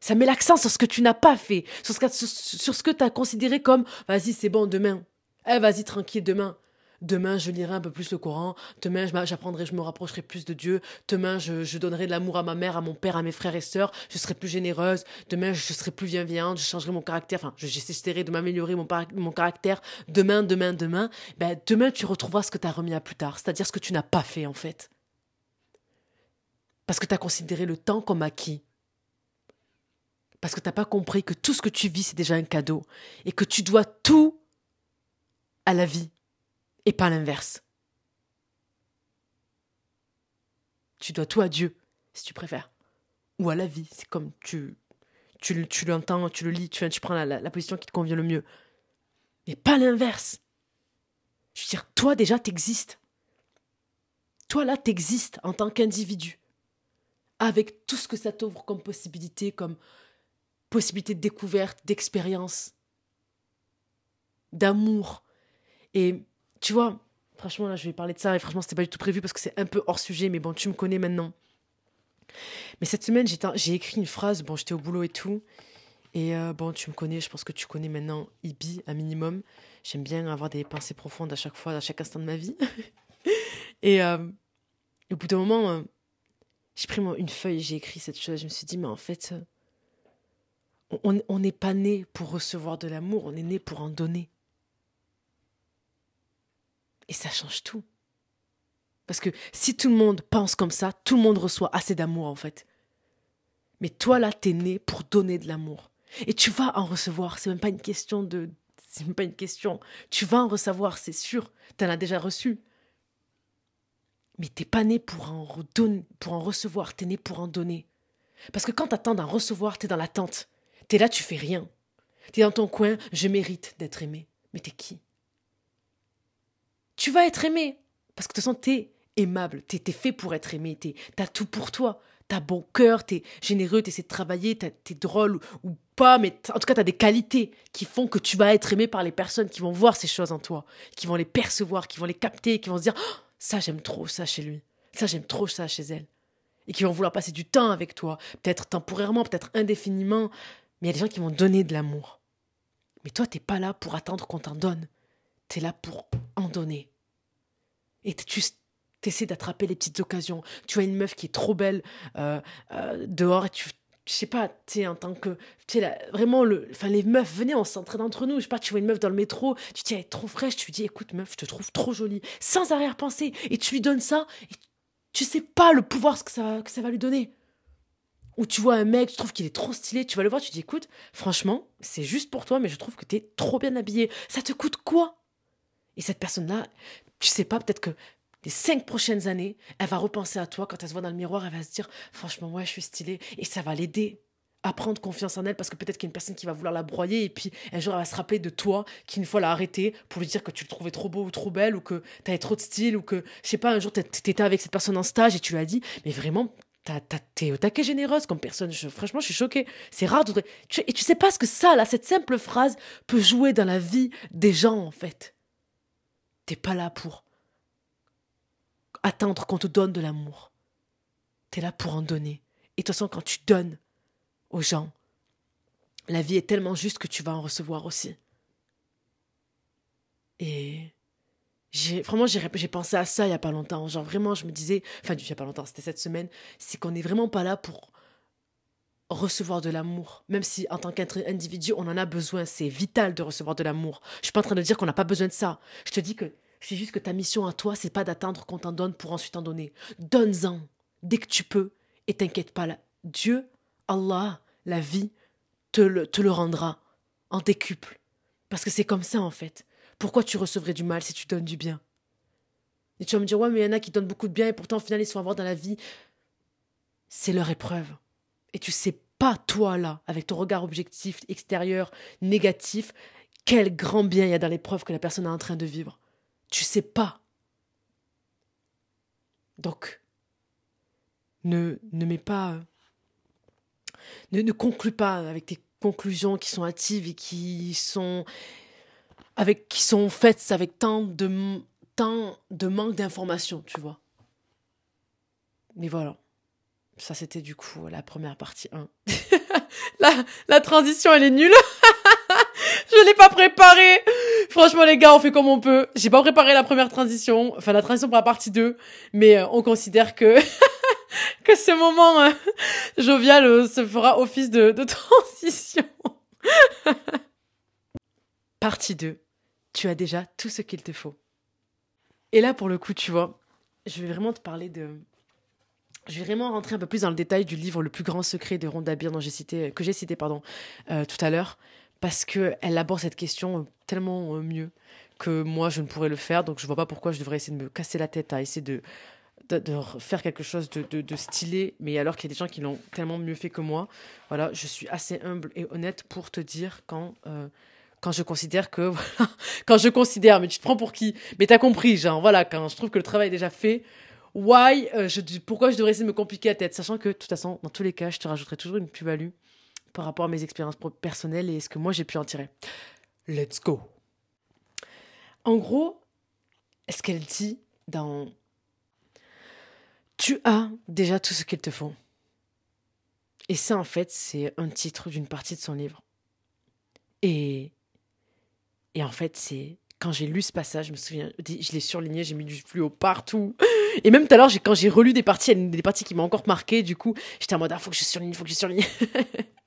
Ça met l'accent sur ce que tu n'as pas fait, sur ce que, tu as considéré comme vas-y, c'est bon, demain. Eh, vas-y, tranquille, demain. Demain, je lirai un peu plus le Coran. Demain, j'apprendrai, je me rapprocherai plus de Dieu. Demain, je, donnerai de l'amour à ma mère, à mon père, à mes frères et sœurs. Je serai plus généreuse. Demain, je serai plus bienveillante. Je changerai mon caractère. Enfin, j'essaierai de m'améliorer mon, mon caractère. Demain, demain, demain. Ben, demain, tu retrouveras ce que tu as remis à plus tard. C'est-à-dire ce que tu n'as pas fait, en fait. Parce que tu as considéré le temps comme acquis. Parce que tu n'as pas compris que tout ce que tu vis, c'est déjà un cadeau. Et que tu dois tout à la vie et pas l'inverse. Tu dois tout à Dieu, si tu préfères, ou à la vie, c'est comme tu, tu, tu l'entends, tu le lis, tu, tu prends la, la, position qui te convient le mieux. Mais pas l'inverse. Je veux dire, toi déjà, t'existes. Toi, là, t'existes en tant qu'individu. Avec tout ce que ça t'ouvre comme possibilité, comme possibilité de découverte, d'expérience, d'amour. Et tu vois, franchement, là, je vais parler de ça, et franchement, c'était pas du tout prévu parce que c'est un peu hors sujet, mais bon, tu me connais maintenant. Mais cette semaine, j'ai écrit une phrase, bon, j'étais au boulot et tout, et euh, bon, tu me connais, je pense que tu connais maintenant Ibi, un minimum. J'aime bien avoir des pensées profondes à chaque fois, à chaque instant de ma vie. [laughs] et euh, au bout d'un moment, euh, j'ai pris une feuille, j'ai écrit cette chose. Je me suis dit, mais en fait, on n'est pas né pour recevoir de l'amour, on est né pour en donner. Et ça change tout. Parce que si tout le monde pense comme ça, tout le monde reçoit assez d'amour en fait. Mais toi là, t'es né pour donner de l'amour. Et tu vas en recevoir. C'est même pas une question de. C'est même pas une question. Tu vas en recevoir, c'est sûr. T'en as déjà reçu. Mais t'es pas né pour en, pour en recevoir, t'es né pour en donner. Parce que quand t'attends d'en recevoir, t'es dans l'attente. T'es là, tu fais rien. T'es dans ton coin, je mérite d'être aimé. Mais t'es qui? Tu vas être aimé. Parce que de toute façon, t'es aimable. T'es es fait pour être aimé. T'as tout pour toi. T'as bon cœur, t'es généreux, t'essaies de travailler, t'es drôle ou pas, mais en tout cas, t'as des qualités qui font que tu vas être aimé par les personnes qui vont voir ces choses en toi, qui vont les percevoir, qui vont les capter, qui vont se dire oh, ça, j'aime trop ça chez lui, ça, j'aime trop ça chez elle. Et qui vont vouloir passer du temps avec toi, peut-être temporairement, peut-être indéfiniment, mais il y a des gens qui vont donner de l'amour. Mais toi, t'es pas là pour attendre qu'on t'en donne. T'es là pour en donner. Et tu essaies d'attraper les petites occasions. Tu as une meuf qui est trop belle euh, euh, dehors et tu je sais pas, tu sais, en tant que, tu sais, vraiment, le, les meufs, venez, on s'entraîne entre nous. Je sais pas, tu vois une meuf dans le métro, tu dis, elle est trop fraîche, tu lui dis, écoute, meuf, je te trouve trop jolie, sans arrière-pensée, et tu lui donnes ça, et tu sais pas le pouvoir que ça, que ça va lui donner. Ou tu vois un mec, tu trouves qu'il est trop stylé, tu vas le voir, tu dis écoute, franchement, c'est juste pour toi, mais je trouve que t'es trop bien habillé. Ça te coûte quoi? Et cette personne-là, tu sais pas, peut-être que les cinq prochaines années, elle va repenser à toi quand elle se voit dans le miroir, elle va se dire franchement, ouais, je suis stylé, et ça va l'aider à prendre confiance en elle parce que peut-être qu'il y a une personne qui va vouloir la broyer et puis un jour elle va se rappeler de toi qui une fois l'a arrêté pour lui dire que tu le trouvais trop beau ou trop belle ou que t'avais trop de style ou que je sais pas un jour t'étais avec cette personne en stage et tu lui as dit mais vraiment T'es au taquet généreuse comme personne. franchement, je suis choquée. C'est rare. De... et tu sais pas ce que ça, là, cette simple phrase peut jouer dans la vie des gens, en fait. T'es pas là pour attendre qu'on te donne de l'amour. T'es là pour en donner. Et de toute façon, quand tu donnes aux gens, la vie est tellement juste que tu vas en recevoir aussi. Et j'ai vraiment j'ai pensé à ça il y a pas longtemps genre vraiment je me disais enfin il y a pas longtemps c'était cette semaine c'est qu'on n'est vraiment pas là pour recevoir de l'amour même si en tant qu'individu on en a besoin c'est vital de recevoir de l'amour je suis pas en train de dire qu'on n'a pas besoin de ça je te dis que dis juste que ta mission à toi c'est pas d'attendre qu'on t'en donne pour ensuite en donner donne-en dès que tu peux et t'inquiète pas là. Dieu Allah la vie te le, te le rendra en décuple parce que c'est comme ça en fait pourquoi tu recevrais du mal si tu donnes du bien? Et tu vas me dire, ouais, mais il y en a qui donnent beaucoup de bien et pourtant, au final, ils sont à voir dans la vie. C'est leur épreuve. Et tu sais pas, toi, là, avec ton regard objectif, extérieur, négatif, quel grand bien il y a dans l'épreuve que la personne est en train de vivre. Tu sais pas. Donc, ne, ne mets pas. Ne, ne conclus pas avec tes conclusions qui sont hâtives et qui sont avec qui sont faites avec tant de tant de manque d'informations, tu vois. Mais voilà. Ça c'était du coup la première partie 1. [laughs] la, la transition elle est nulle. [laughs] Je l'ai pas préparée. Franchement les gars, on fait comme on peut. J'ai pas préparé la première transition, enfin la transition pour la partie 2, mais euh, on considère que [laughs] que ce moment euh, jovial euh, se fera office de, de [laughs] transition. [laughs] partie 2 tu as déjà tout ce qu'il te faut. Et là, pour le coup, tu vois, je vais vraiment te parler de. Je vais vraiment rentrer un peu plus dans le détail du livre Le plus grand secret de Rhonda Byrne dont j'ai cité, que j'ai cité pardon, euh, tout à l'heure, parce qu'elle aborde cette question euh, tellement euh, mieux que moi je ne pourrais le faire, donc je vois pas pourquoi je devrais essayer de me casser la tête à essayer de, faire quelque chose de, stylé, mais alors qu'il y a des gens qui l'ont tellement mieux fait que moi. Voilà, je suis assez humble et honnête pour te dire quand quand je considère que [laughs] voilà, quand je considère, mais tu te prends pour qui? Mais t'as compris, genre voilà, quand je trouve que le travail est déjà fait, why, euh, pourquoi je devrais essayer de me compliquer la tête, sachant que de toute façon, dans tous les cas, je te rajouterai toujours une plus-value par rapport à mes expériences personnelles et ce que moi j'ai pu en tirer. Let's go. En gros, ce qu'elle dit dans Tu as déjà tout ce qu'il te faut. Et ça, en fait, c'est un titre d'une partie de son livre. Et, et en fait, c'est quand j'ai lu ce passage, je me souviens, je l'ai surligné, j'ai mis du fluo partout. Et même tout à l'heure, quand j'ai relu des parties, des parties qui m'ont encore marqué, du coup, j'étais en mode, ah, faut que je surligne, faut que je surligne. [laughs]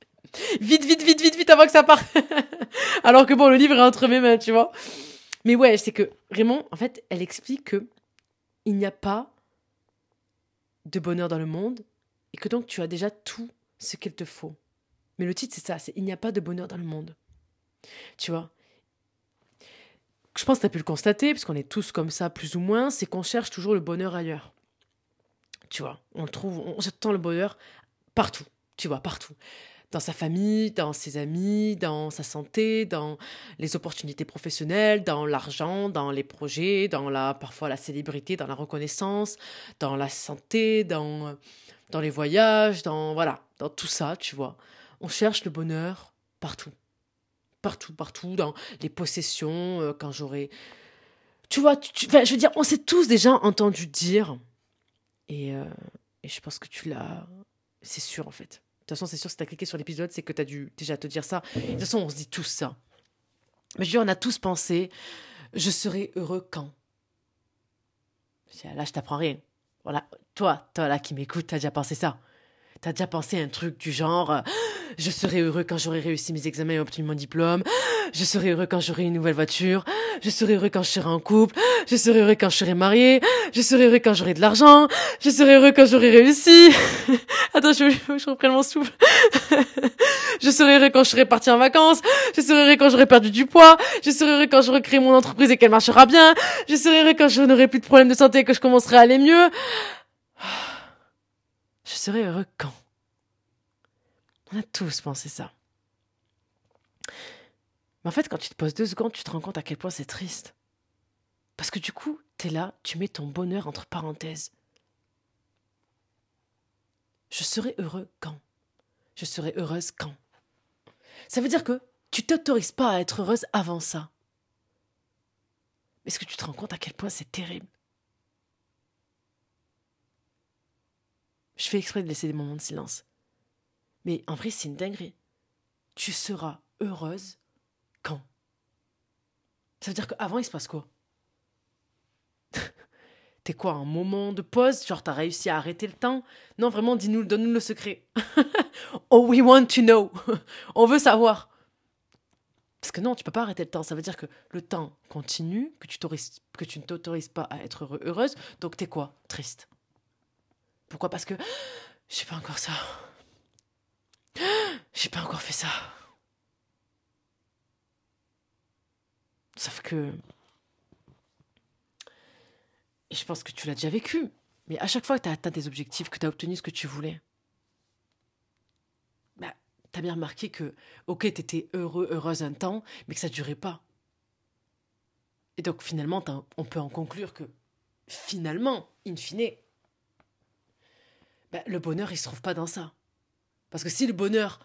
vite, vite, vite, vite, vite, avant que ça parte. [laughs] Alors que bon, le livre est entre mes mains, tu vois. Mais ouais, c'est que vraiment, en fait, elle explique que il n'y a pas de bonheur dans le monde et que donc tu as déjà tout ce qu'il te faut. Mais le titre, c'est ça, c'est Il n'y a pas de bonheur dans le monde. Tu vois? Je pense que tu as pu le constater, puisqu'on est tous comme ça, plus ou moins, c'est qu'on cherche toujours le bonheur ailleurs. Tu vois? On le trouve, on tend le bonheur partout, tu vois, partout dans sa famille, dans ses amis, dans sa santé, dans les opportunités professionnelles, dans l'argent, dans les projets, dans la parfois la célébrité, dans la reconnaissance, dans la santé, dans dans les voyages, dans voilà, dans tout ça, tu vois. On cherche le bonheur partout. Partout, partout, dans les possessions, euh, quand j'aurai... Tu vois, tu, je veux dire, on s'est tous déjà entendu dire, et, euh, et je pense que tu l'as... C'est sûr, en fait. De toute façon, c'est sûr, si tu as cliqué sur l'épisode, c'est que tu as dû déjà te dire ça. De toute façon, on se dit tous ça. Mais je dis, on a tous pensé, je serai heureux quand? Là, je t'apprends rien. Voilà, toi, toi là qui m'écoutes, t'as déjà pensé ça. T'as déjà pensé un truc du genre [gasps] je serai heureux quand j'aurai réussi mes examens et obtenu mon diplôme, [gasps] je serai heureux quand j'aurai une nouvelle voiture, [gasps] je serai heureux quand je serai en couple, je serai heureux quand je serai marié, je serai heureux quand j'aurai de l'argent, je serai heureux quand j'aurai réussi. [laughs] Attends, je, je reprends mon souffle. [laughs] je serai heureux quand je serai parti en vacances, je serai heureux quand j'aurai perdu du poids, je serai heureux quand j'aurai créé mon entreprise et qu'elle marchera bien, je serai heureux quand je n'aurai plus de problèmes de santé et que je commencerai à aller mieux. [sighs] Je serai heureux quand? On a tous pensé ça. Mais en fait, quand tu te poses deux secondes, tu te rends compte à quel point c'est triste. Parce que du coup, t'es là, tu mets ton bonheur entre parenthèses. Je serai heureux quand? Je serai heureuse quand? Ça veut dire que tu t'autorises pas à être heureuse avant ça. Est-ce que tu te rends compte à quel point c'est terrible? Je fais exprès de laisser des moments de silence. Mais en vrai, c'est une dinguerie. Tu seras heureuse quand? Ça veut dire qu'avant, il se passe quoi? T'es quoi, un moment de pause? Genre, t'as réussi à arrêter le temps? Non, vraiment, dis-nous, donne-nous le secret. [laughs] oh, we want to know. [laughs] On veut savoir. Parce que non, tu peux pas arrêter le temps. Ça veut dire que le temps continue, que tu, ne t'autorises pas à être heureuse. Donc, t'es quoi? Triste. Pourquoi? Parce que [gasps] j'ai pas encore ça. [gasps] J'ai pas encore fait ça. Sauf que. Et je pense que tu l'as déjà vécu. Mais à chaque fois que tu as atteint tes objectifs, que tu as obtenu ce que tu voulais, bah, tu as bien remarqué que, ok, tu étais heureux, heureuse un temps, mais que ça ne durait pas. Et donc finalement, on peut en conclure que, finalement, in fine, bah, le bonheur, il se trouve pas dans ça. Parce que si le bonheur,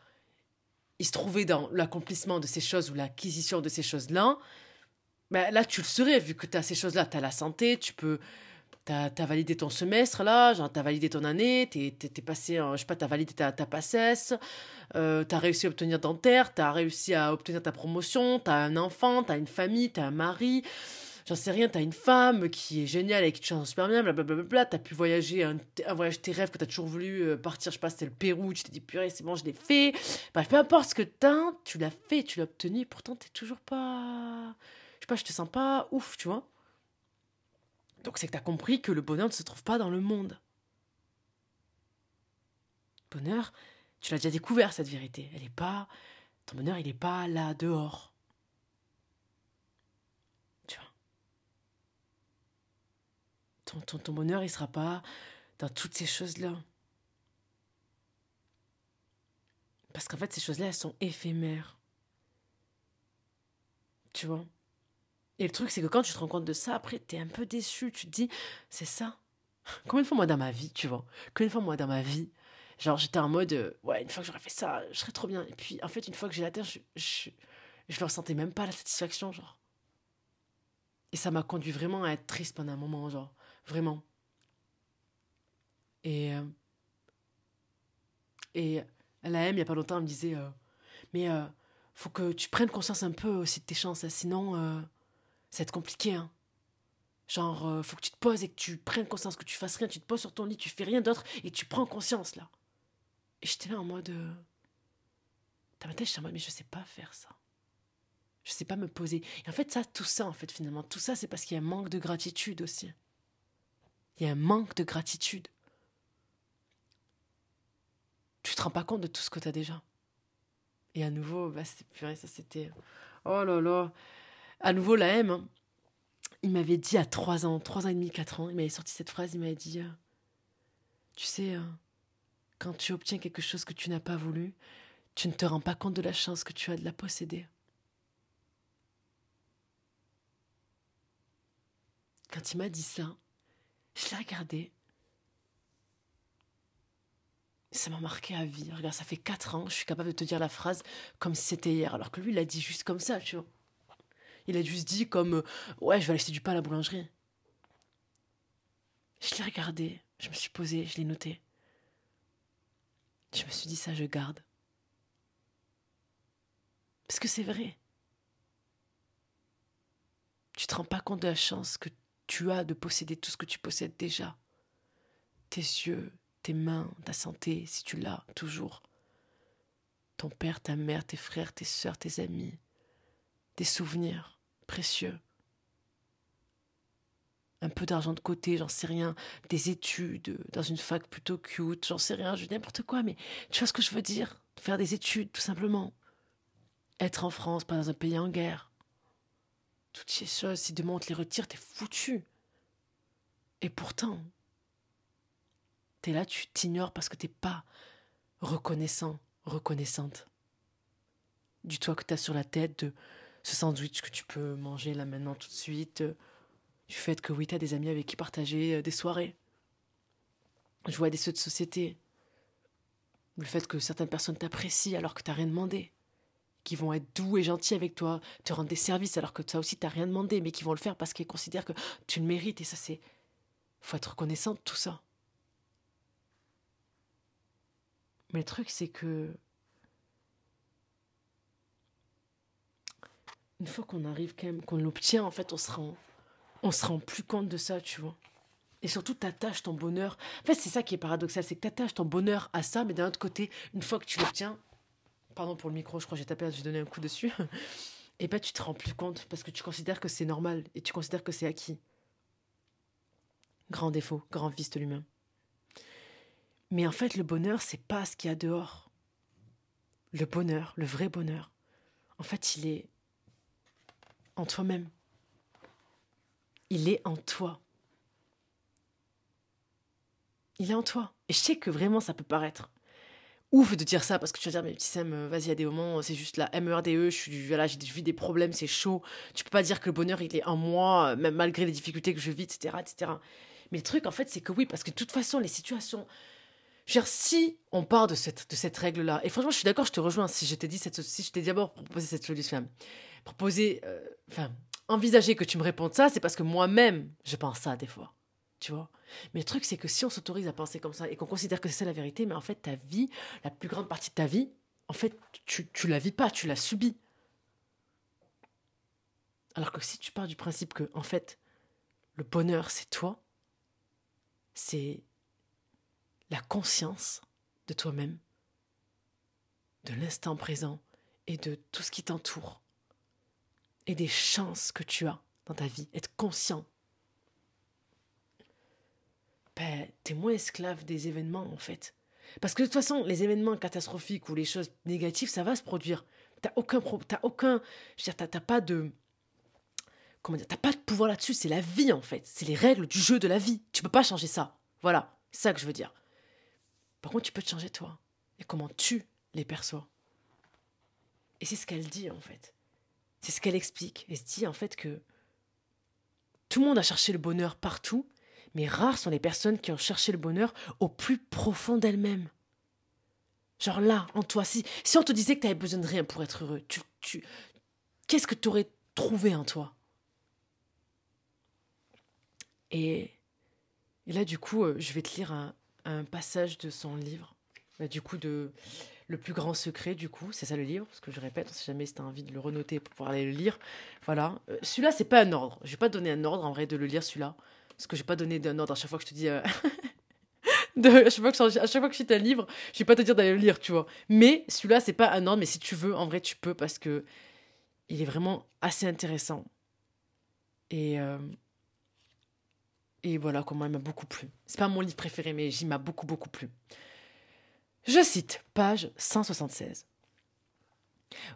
il se trouvait dans l'accomplissement de ces choses ou l'acquisition de ces choses-là, bah, là, tu le serais, vu que tu as ces choses-là. Tu as la santé, tu peux. Tu as, validé ton semestre, là, tu as validé ton année, tu es, passé, je sais pas, tu as validé ta, ta passesse, euh, tu as réussi à obtenir dentaire, tu as réussi à obtenir ta promotion, tu as un enfant, tu as une famille, tu as un mari j'en sais rien, t'as une femme qui est géniale et qui te chante super bien, blablabla, t'as pu voyager, un, un voyage tes rêves que t'as toujours voulu euh, partir, je sais pas, c'était le Pérou, tu t'es dit purée, c'est bon, je l'ai fait. Bref, peu importe ce que t'as, tu l'as fait, tu l'as obtenu, pourtant t'es toujours pas. Je sais pas, je te sens pas ouf, tu vois. Donc c'est que t'as compris que le bonheur ne se trouve pas dans le monde. Bonheur, tu l'as déjà découvert cette vérité. Elle est pas. Ton bonheur, il est pas là dehors. ton, bonheur, il sera pas dans toutes ces choses-là. Parce qu'en fait, ces choses-là, elles sont éphémères. Tu vois Et le truc, c'est que quand tu te rends compte de ça, après, tu es un peu déçu. Tu te dis, c'est ça. [laughs] Combien de fois, moi, dans ma vie, tu vois? Combien de fois, moi, dans ma vie, genre, j'étais en mode, euh, ouais, une fois que j'aurais fait ça, je serais trop bien. Et puis, en fait, une fois que j'ai atteint, je, je, je ne ressentais même pas la satisfaction, genre. Et ça m'a conduit vraiment à être triste pendant un moment, genre. Vraiment. Et. Euh, et la M, il n'y a pas longtemps, elle me disait euh, Mais euh, faut que tu prennes conscience un peu aussi de tes chances, hein, sinon ça va être compliqué. Hein. Genre, euh, faut que tu te poses et que tu prennes conscience, que tu fasses rien, tu te poses sur ton lit, tu fais rien d'autre et tu prends conscience là. Et j'étais là en mode. Euh, dans ma tête, j'étais en mode Mais je sais pas faire ça. Je sais pas me poser. Et en fait, ça, tout ça, en fait, finalement, tout ça, c'est parce qu'il y a un manque de gratitude aussi. Il y a un manque de gratitude tu te rends pas compte de tout ce que tu as déjà. Et à nouveau, bah, purée, ça c'était. Oh là là. À nouveau, la M, hein. il m'avait dit à 3 ans, 3 ans et demi, 4 ans, il m'avait sorti cette phrase, il m'avait dit euh, Tu sais, euh, quand tu obtiens quelque chose que tu n'as pas voulu, tu ne te rends pas compte de la chance que tu as de la posséder. Quand il m'a dit ça, je l'ai regardé ça m'a marqué à vie. Regarde, ça fait 4 ans, je suis capable de te dire la phrase comme si c'était hier. Alors que lui, il a dit juste comme ça, tu vois. Il a juste dit comme euh, Ouais, je vais acheter du pain à la boulangerie. Je l'ai regardé, je me suis posé, je l'ai noté. Je me suis dit ça, je garde. Parce que c'est vrai. Tu te rends pas compte de la chance que tu as de posséder tout ce que tu possèdes déjà. Tes yeux, tes mains, ta santé, si tu l'as toujours. Ton père, ta mère, tes frères, tes sœurs, tes amis. Des souvenirs précieux. Un peu d'argent de côté, j'en sais rien. Des études dans une fac plutôt cute, j'en sais rien, je dis n'importe quoi, mais tu vois ce que je veux dire? Faire des études, tout simplement. Être en France, pas dans un pays en guerre. Toutes ces choses, si demain on te les retire, t'es foutu. Et pourtant, T'es là, tu t'ignores parce que t'es pas reconnaissant, reconnaissante. Du toit que t'as sur la tête, de ce sandwich que tu peux manger là maintenant tout de suite, du fait que oui, t'as des amis avec qui partager euh, des soirées. Je vois des ceux de société. Le fait que certaines personnes t'apprécient alors que t'as rien demandé. Qui vont être doux et gentils avec toi, te rendre des services alors que toi aussi t'as rien demandé, mais qui vont le faire parce qu'ils considèrent que tu le mérites. Et ça, c'est. Faut être reconnaissant de tout ça. Mais le truc, c'est que. Une fois qu'on arrive quand même, qu'on l'obtient, en fait, on se rend, on se rend plus compte de ça, tu vois. Et surtout, t'attaches ton bonheur. En fait, c'est ça qui est paradoxal, c'est que t'attaches ton bonheur à ça, mais d'un autre côté, une fois que tu l'obtiens, pardon pour le micro, je crois que j'ai tapé, j'ai donné un coup dessus, [laughs] et ben tu te rends plus compte parce que tu considères que c'est normal et tu considères que c'est acquis. Grand défaut, grand vice de l'humain. Mais en fait, le bonheur, c'est pas ce qu'il y a dehors. Le bonheur, le vrai bonheur, en fait, il est en toi-même. Il est en toi. Il est en toi. Et je sais que vraiment, ça peut paraître ouf de dire ça parce que tu vas dire, mais petit Sam, euh, vas-y, a des moments, c'est juste la MERDE, je suis, voilà, j'ai vis des problèmes, c'est chaud. Tu peux pas dire que le bonheur, il est en moi, euh, même malgré les difficultés que je vis, etc., etc. Mais le truc, en fait, c'est que oui, parce que de toute façon, les situations, je veux dire, si on part de cette, de cette règle-là, et franchement, je suis d'accord, je te rejoins, si je t'ai dit cette, si je t'ai d'abord proposé cette solution, proposer, euh, enfin, envisager que tu me répondes ça, c'est parce que moi-même, je pense ça des fois. Tu vois? Mais le truc, c'est que si on s'autorise à penser comme ça et qu'on considère que c'est ça la vérité, mais en fait, ta vie, la plus grande partie de ta vie, en fait, tu, tu la vis pas, tu la subis. Alors que si tu pars du principe que, en fait, le bonheur, c'est toi, c'est la conscience de toi-même, de l'instant présent et de tout ce qui t'entoure, et des chances que tu as dans ta vie, être conscient. Ben, t'es moins esclave des événements en fait. Parce que de toute façon, les événements catastrophiques ou les choses négatives, ça va se produire. T'as aucun, t'as aucun, je veux dire, t'as pas de, comment dire, t'as pas de pouvoir là-dessus. C'est la vie en fait. C'est les règles du jeu de la vie. Tu peux pas changer ça. Voilà, c'est ça que je veux dire. Par contre, tu peux te changer toi. Et comment tu les perçois. Et c'est ce qu'elle dit en fait. C'est ce qu'elle explique. Elle se dit en fait que tout le monde a cherché le bonheur partout, Mais rares sont les personnes qui ont cherché le bonheur au plus profond d'elles-mêmes. Genre là, en toi, si, on te disait que tu avais besoin de rien pour être heureux, tu, tu, qu'est-ce que tu aurais trouvé en toi? Et, là, du coup, euh, je vais te lire un, passage de son livre, du coup, de Le plus grand secret, du coup, c'est ça le livre, parce que je répète, si jamais as envie de le renoter pour pouvoir aller le lire, voilà. Euh, celui-là, c'est pas un ordre. Je vais pas donner un ordre en vrai de le lire, celui-là, parce que je vais pas donner d'un ordre à chaque fois que je te dis. Euh, [laughs] à, chaque fois que, à chaque fois que je cite un livre, je vais pas te dire d'aller le lire, tu vois. Mais celui-là, c'est pas un ordre, mais si tu veux, en vrai, tu peux parce que il est vraiment assez intéressant. Et, euh, et voilà comment il m'a beaucoup plu. C'est pas mon livre préféré, mais j'y m'a beaucoup, beaucoup plu. Je cite, page 176.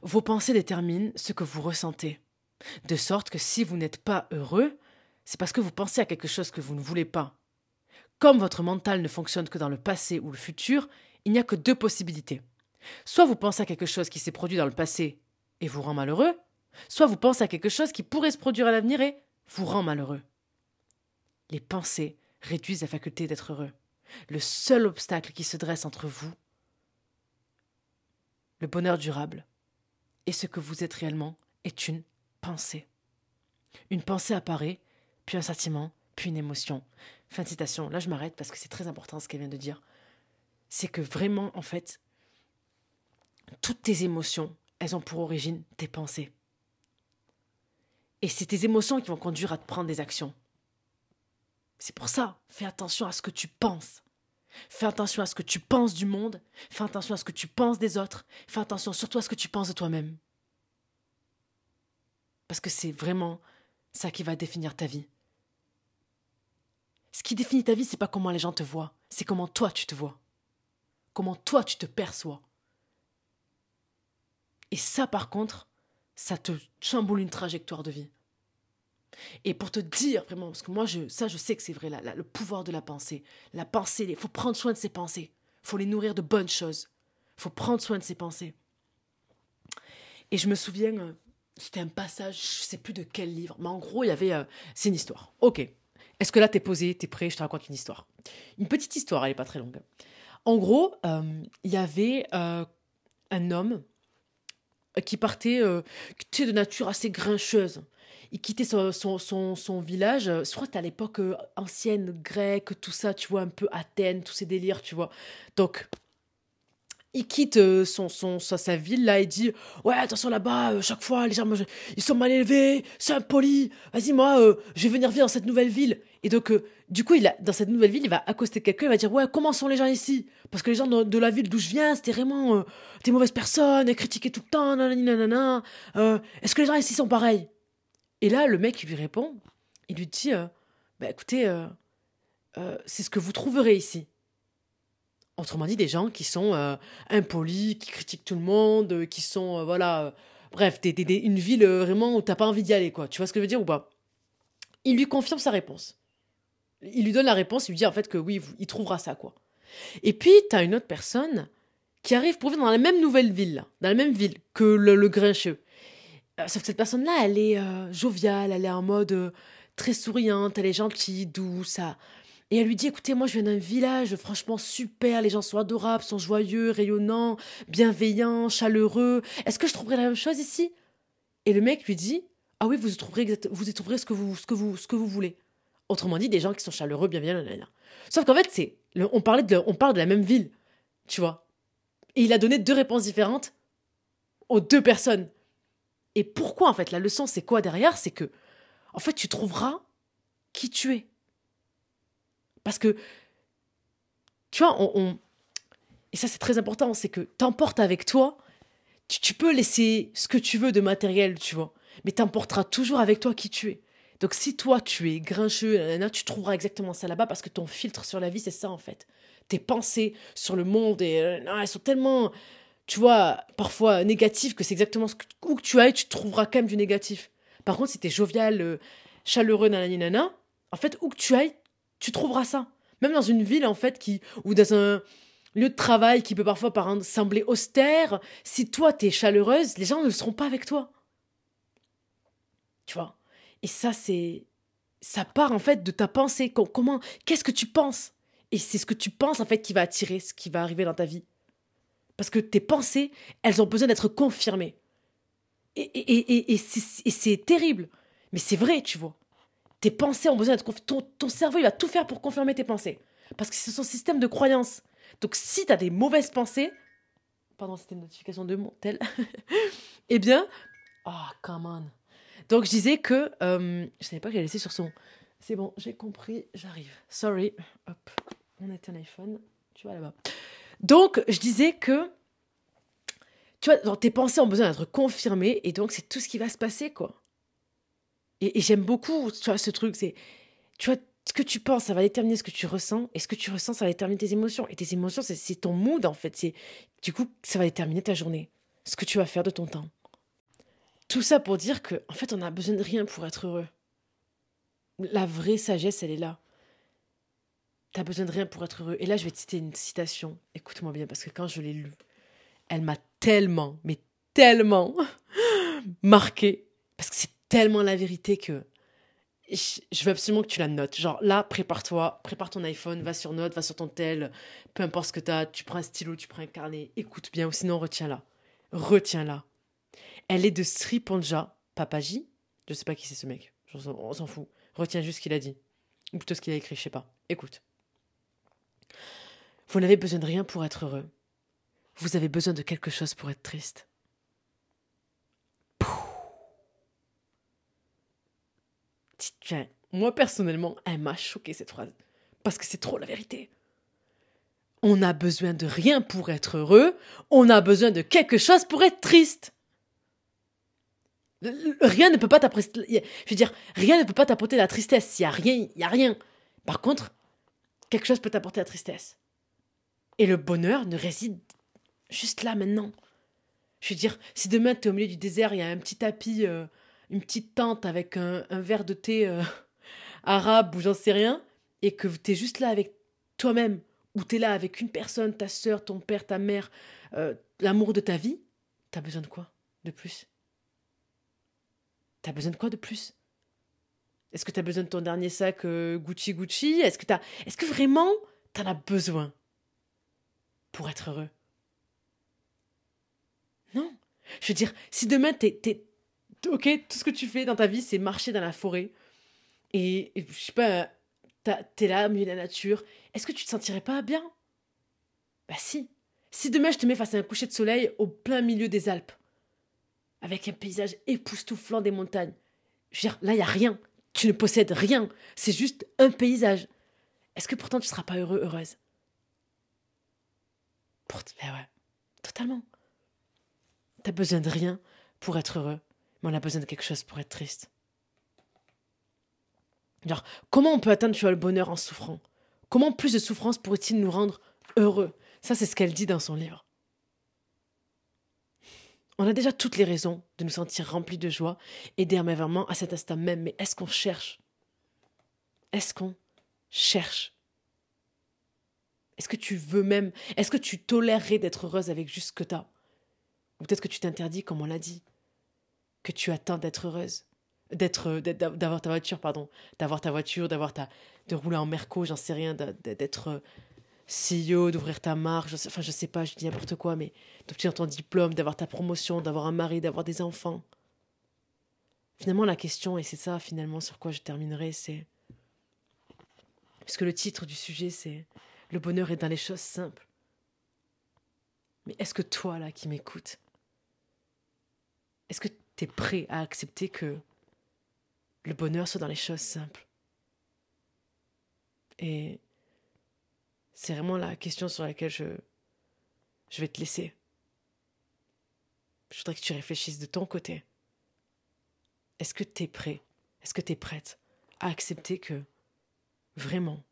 Vos pensées déterminent ce que vous ressentez. De sorte que si vous n'êtes pas heureux, c'est parce que vous pensez à quelque chose que vous ne voulez pas. Comme votre mental ne fonctionne que dans le passé ou le futur, il n'y a que deux possibilités. Soit vous pensez à quelque chose qui s'est produit dans le passé et vous rend malheureux, soit vous pensez à quelque chose qui pourrait se produire à l'avenir et vous rend malheureux. Les pensées réduisent la faculté d'être heureux. Le seul obstacle qui se dresse entre vous, le bonheur durable, et ce que vous êtes réellement, est une pensée. Une pensée apparaît, puis un sentiment, puis une émotion. Fin de citation. Là, je m'arrête parce que c'est très important ce qu'elle vient de dire. C'est que vraiment, en fait, toutes tes émotions, elles ont pour origine tes pensées. Et c'est tes émotions qui vont conduire à te prendre des actions. C'est pour ça, fais attention à ce que tu penses. Fais attention à ce que tu penses du monde, fais attention à ce que tu penses des autres, fais attention surtout à ce que tu penses de toi-même. Parce que c'est vraiment ça qui va définir ta vie. Ce qui définit ta vie, c'est pas comment les gens te voient, c'est comment toi tu te vois. Comment toi tu te perçois. Et ça, par contre, ça te chamboule une trajectoire de vie. Et pour te dire vraiment, parce que moi, je, ça, je sais que c'est vrai, le pouvoir de la pensée. La pensée, il faut prendre soin de ses pensées. Il faut les nourrir de bonnes choses. Il faut prendre soin de ses pensées. Et je me souviens, euh, c'était un passage, je sais plus de quel livre, mais en gros, il y avait. Euh, c'est une histoire. Ok. Est-ce que là, t'es posé, t'es prêt Je te raconte une histoire. Une petite histoire, elle est pas très longue. En gros, euh, il y avait un homme qui partait, qui était de nature assez grincheuse il quittait son, son, son, village. Je crois que à l'époque euh, ancienne, grecque, tout ça, tu vois, un peu Athènes, tous ces délires, tu vois. Donc, il quitte euh, son, son, sa, ville là et dit ouais attention là-bas euh, chaque fois les gens ils sont mal élevés c'est impoli. Vas-y moi je vais venir vivre dans cette nouvelle ville et donc du coup il a, dans cette nouvelle ville il va accoster quelqu'un il va dire ouais comment sont les gens ici? Parce que les gens de, la ville d'où je viens c'était vraiment des mauvaises personnes critiquaient tout le temps nanana, est-ce que les gens ici sont pareils? Et là, le mec, lui répond, il lui dit, euh, bah écoutez, euh, euh, c'est ce que vous trouverez ici. Autrement dit, des gens qui sont impolis, qui critiquent tout le monde, qui sont, voilà, bref, une ville vraiment où t'as pas envie d'y aller, quoi. Tu vois ce que je veux dire ou pas? Il lui confirme sa réponse. Il lui donne la réponse, il lui dit en fait que oui, il trouvera ça, quoi. Et puis, t'as une autre personne qui arrive pour vivre dans la même nouvelle ville, dans la même ville que le, le grincheux. Euh, sauf que cette personne-là, elle est euh, joviale, elle est en mode euh, très souriante, elle est gentille, douce. Et elle lui dit, écoutez, moi je viens d'un village franchement super, les gens sont adorables, sont joyeux, rayonnants, bienveillants, chaleureux. Est-ce que je trouverai la même chose ici? Et le mec lui dit, ah oui, vous y trouverez, vous y trouverez ce que vous, ce que vous, ce que vous voulez. Autrement dit, des gens qui sont chaleureux, bienveillants, Sauf qu'en fait, c'est, on parlait de, on parle de la même ville, tu vois. Et il a donné deux réponses différentes aux deux personnes. Et pourquoi en fait La leçon, c'est quoi derrière? C'est que, en fait, tu trouveras qui tu es. Parce que, tu vois, on, et ça c'est très important, c'est que t'emportes avec toi, tu, peux laisser ce que tu veux de matériel, tu vois, mais t'emporteras toujours avec toi qui tu es. Donc si toi tu es grincheux, tu trouveras exactement ça là-bas parce que ton filtre sur la vie c'est ça en fait. Tes pensées sur le monde et elles sont tellement tu vois, parfois négatif, que c'est exactement ce que, où que tu ailles, tu trouveras quand même du négatif. Par contre, si t'es jovial, euh, chaleureux, nanana, en fait, où que tu ailles, tu trouveras ça. Même dans une ville, en fait, qui, ou dans un lieu de travail qui peut parfois sembler austère, si toi t'es chaleureuse, les gens ne seront pas avec toi. Tu vois? Et ça, c'est. ça part en fait de ta pensée. Comment, qu'est-ce que tu penses? Et c'est ce que tu penses en fait qui va attirer ce qui va arriver dans ta vie. Parce que tes pensées, elles ont besoin d'être confirmées. Et, et, et, c'est terrible. Mais c'est vrai, tu vois. Tes pensées ont besoin d'être ton, ton cerveau, il va tout faire pour confirmer tes pensées. Parce que c'est son système de croyance. Donc si tu as des mauvaises pensées, pardon, c'était une notification de mon tel, [laughs] eh bien, oh, come on. Donc je disais que euh, je savais pas que j'allais laisser sur son. C'est bon, j'ai compris, j'arrive. Sorry. Hop, on était un iPhone. Tu vois là-bas. Donc je disais que tu vois, tes pensées ont besoin d'être confirmées et donc c'est tout ce qui va se passer quoi. Et, j'aime beaucoup, tu vois, ce truc, c'est, tu vois, ce que tu penses, ça va déterminer ce que tu ressens, et ce que tu ressens, ça va déterminer tes émotions. Et tes émotions, c'est ton mood en fait. C'est, du coup, ça va déterminer ta journée, ce que tu vas faire de ton temps. Tout ça pour dire que, en fait, on n'a besoin de rien pour être heureux. La vraie sagesse, elle est là. T'as besoin de rien pour être heureux. Et là, je vais te citer une citation. Écoute-moi bien, parce que quand je l'ai lue, elle m'a tellement, mais tellement [laughs] marqué. Parce que c'est tellement la vérité que je veux absolument que tu la notes. Genre là, prépare-toi, prépare ton iPhone, va sur Note, va sur ton tel, peu importe ce que tu as, tu prends un stylo, tu prends un carnet, écoute bien, ou sinon retiens-la. Retiens-la. Elle est de Sri Panja Papaji. Je sais pas qui c'est ce mec. On s'en fout. Retiens juste ce qu'il a dit. Ou plutôt ce qu'il a écrit, je sais pas. Écoute. Vous n'avez besoin de rien pour être heureux. Vous avez besoin de quelque chose pour être triste. Tiens, moi personnellement, elle m'a choqué cette phrase. Parce que c'est trop la vérité. On a besoin de rien pour être heureux, on a besoin de quelque chose pour être triste. Rien ne peut pas t'apporter. Je veux dire, rien ne peut pas t'apporter la tristesse. Il y a rien, il y a rien. Par contre, quelque chose peut t'apporter la tristesse. Et le bonheur ne réside juste là maintenant. Je veux dire, si demain tu es au milieu du désert, il y a un petit tapis, euh, une petite tente avec un, verre de thé euh, arabe ou j'en sais rien, et que tu es juste là avec toi-même, ou tu es là avec une personne, ta soeur, ton père, ta mère, euh, l'amour de ta vie, tu as besoin de quoi de plus? T'as besoin de quoi de plus? Est-ce que t'as besoin de ton dernier sac Gucci Gucci? Est-ce que t'as, est-ce que vraiment t'en as besoin? Pour être heureux Non. Je veux dire, si demain t'es, t'es, ok, tout ce que tu fais dans ta vie, c'est marcher dans la forêt et, je sais pas, t'es là milieu de la nature, est-ce que tu te sentirais pas bien? Bah si. Si demain je te mets face à un coucher de soleil au plein milieu des Alpes, avec un paysage époustouflant des montagnes. Je veux dire, là, il n'y a rien. Tu ne possèdes rien. C'est juste un paysage. Est-ce que pourtant tu ne seras pas heureux, heureuse? Pour... Ben totalement. T'as besoin de rien pour être heureux, mais on a besoin de quelque chose pour être triste. Genre, comment on peut atteindre le bonheur en souffrant? Comment plus de souffrance pourrait-il nous rendre heureux? Ça, c'est ce qu'elle dit dans son livre. On a déjà toutes les raisons de nous sentir remplis de joie et d'émerveillement à cet instant même, mais est-ce qu'on cherche? Est-ce qu'on cherche Est-ce que tu veux même Est-ce que tu tolérerais d'être heureuse avec juste ce que tu as Ou peut-être que tu t'interdis, comme on l'a dit, que tu attends d'être heureuse? D'être d'avoir ta voiture pardon. D'avoir ta voiture d'avoir ta de rouler en merco j'en sais rien d'être CEO, d'ouvrir ta marque, enfin je sais pas, je dis n'importe quoi, mais d'obtenir ton diplôme, d'avoir ta promotion, d'avoir un mari, d'avoir des enfants. Finalement, la question, et c'est ça finalement sur quoi je terminerai, c'est... Puisque le titre du sujet, c'est Le bonheur est dans les choses simples. Mais est-ce que toi, là, qui m'écoutes, est-ce que tu es prêt à accepter que le bonheur soit dans les choses simples? Et c'est vraiment la question sur laquelle je, vais te laisser. Je voudrais que tu réfléchisses de ton côté. Est-ce que tu es prêt Est-ce que tu es prête à accepter que vraiment,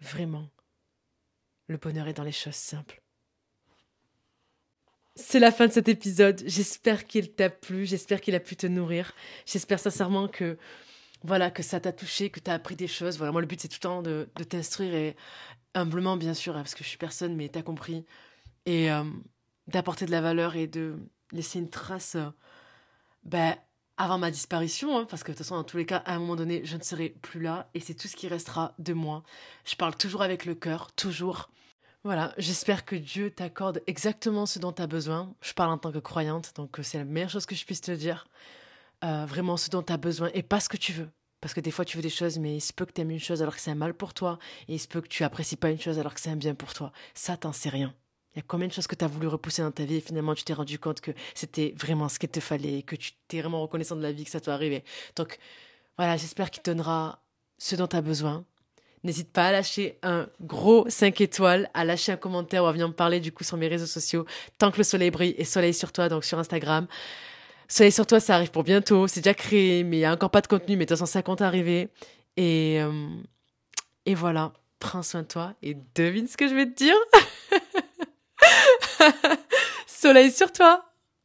vraiment, le bonheur est dans les choses simples c'est la fin de cet épisode. J'espère qu'il t'a plu, j'espère qu'il a pu te nourrir. J'espère sincèrement que voilà que ça t'a touché, que tu as appris des choses. Voilà, moi le but c'est tout le temps de, t'instruire et, humblement bien sûr, hein, parce que je suis personne, mais t'as compris, et euh, d'apporter de la valeur et de laisser une trace euh, bah, avant ma disparition, hein, parce que de toute façon, dans tous les cas, à un moment donné, je ne serai plus là et c'est tout ce qui restera de moi. Je parle toujours avec le cœur, toujours. Voilà, j'espère que Dieu t'accorde exactement ce dont tu as besoin. Je parle en tant que croyante, donc euh, c'est la meilleure chose que je puisse te dire. Euh, vraiment ce dont tu as besoin et pas ce que tu veux. Parce que des fois, tu veux des choses, mais il se peut que tu aimes une chose alors que c'est un mal pour toi. Et il se peut que tu apprécies pas une chose alors que c'est un bien pour toi. Ça, t'en sais rien. Il y a combien de choses que tu as voulu repousser dans ta vie et finalement tu t'es rendu compte que c'était vraiment ce qu'il te fallait, que tu t'es vraiment reconnaissant de la vie, que ça t'est arrivé. Donc voilà, j'espère qu'il te donnera ce dont tu as besoin. N'hésite pas à lâcher un gros 5 étoiles, à lâcher un commentaire ou à venir me parler du coup sur mes réseaux sociaux. Tant que le soleil brille et soleil sur toi, donc sur Instagram. Soleil sur toi, ça arrive pour bientôt. C'est déjà créé, mais il n'y a encore pas de contenu, mais de toute façon, ça compte arriver. Et, euh, et voilà, prends soin de toi et devine ce que je vais te dire. [laughs] soleil sur toi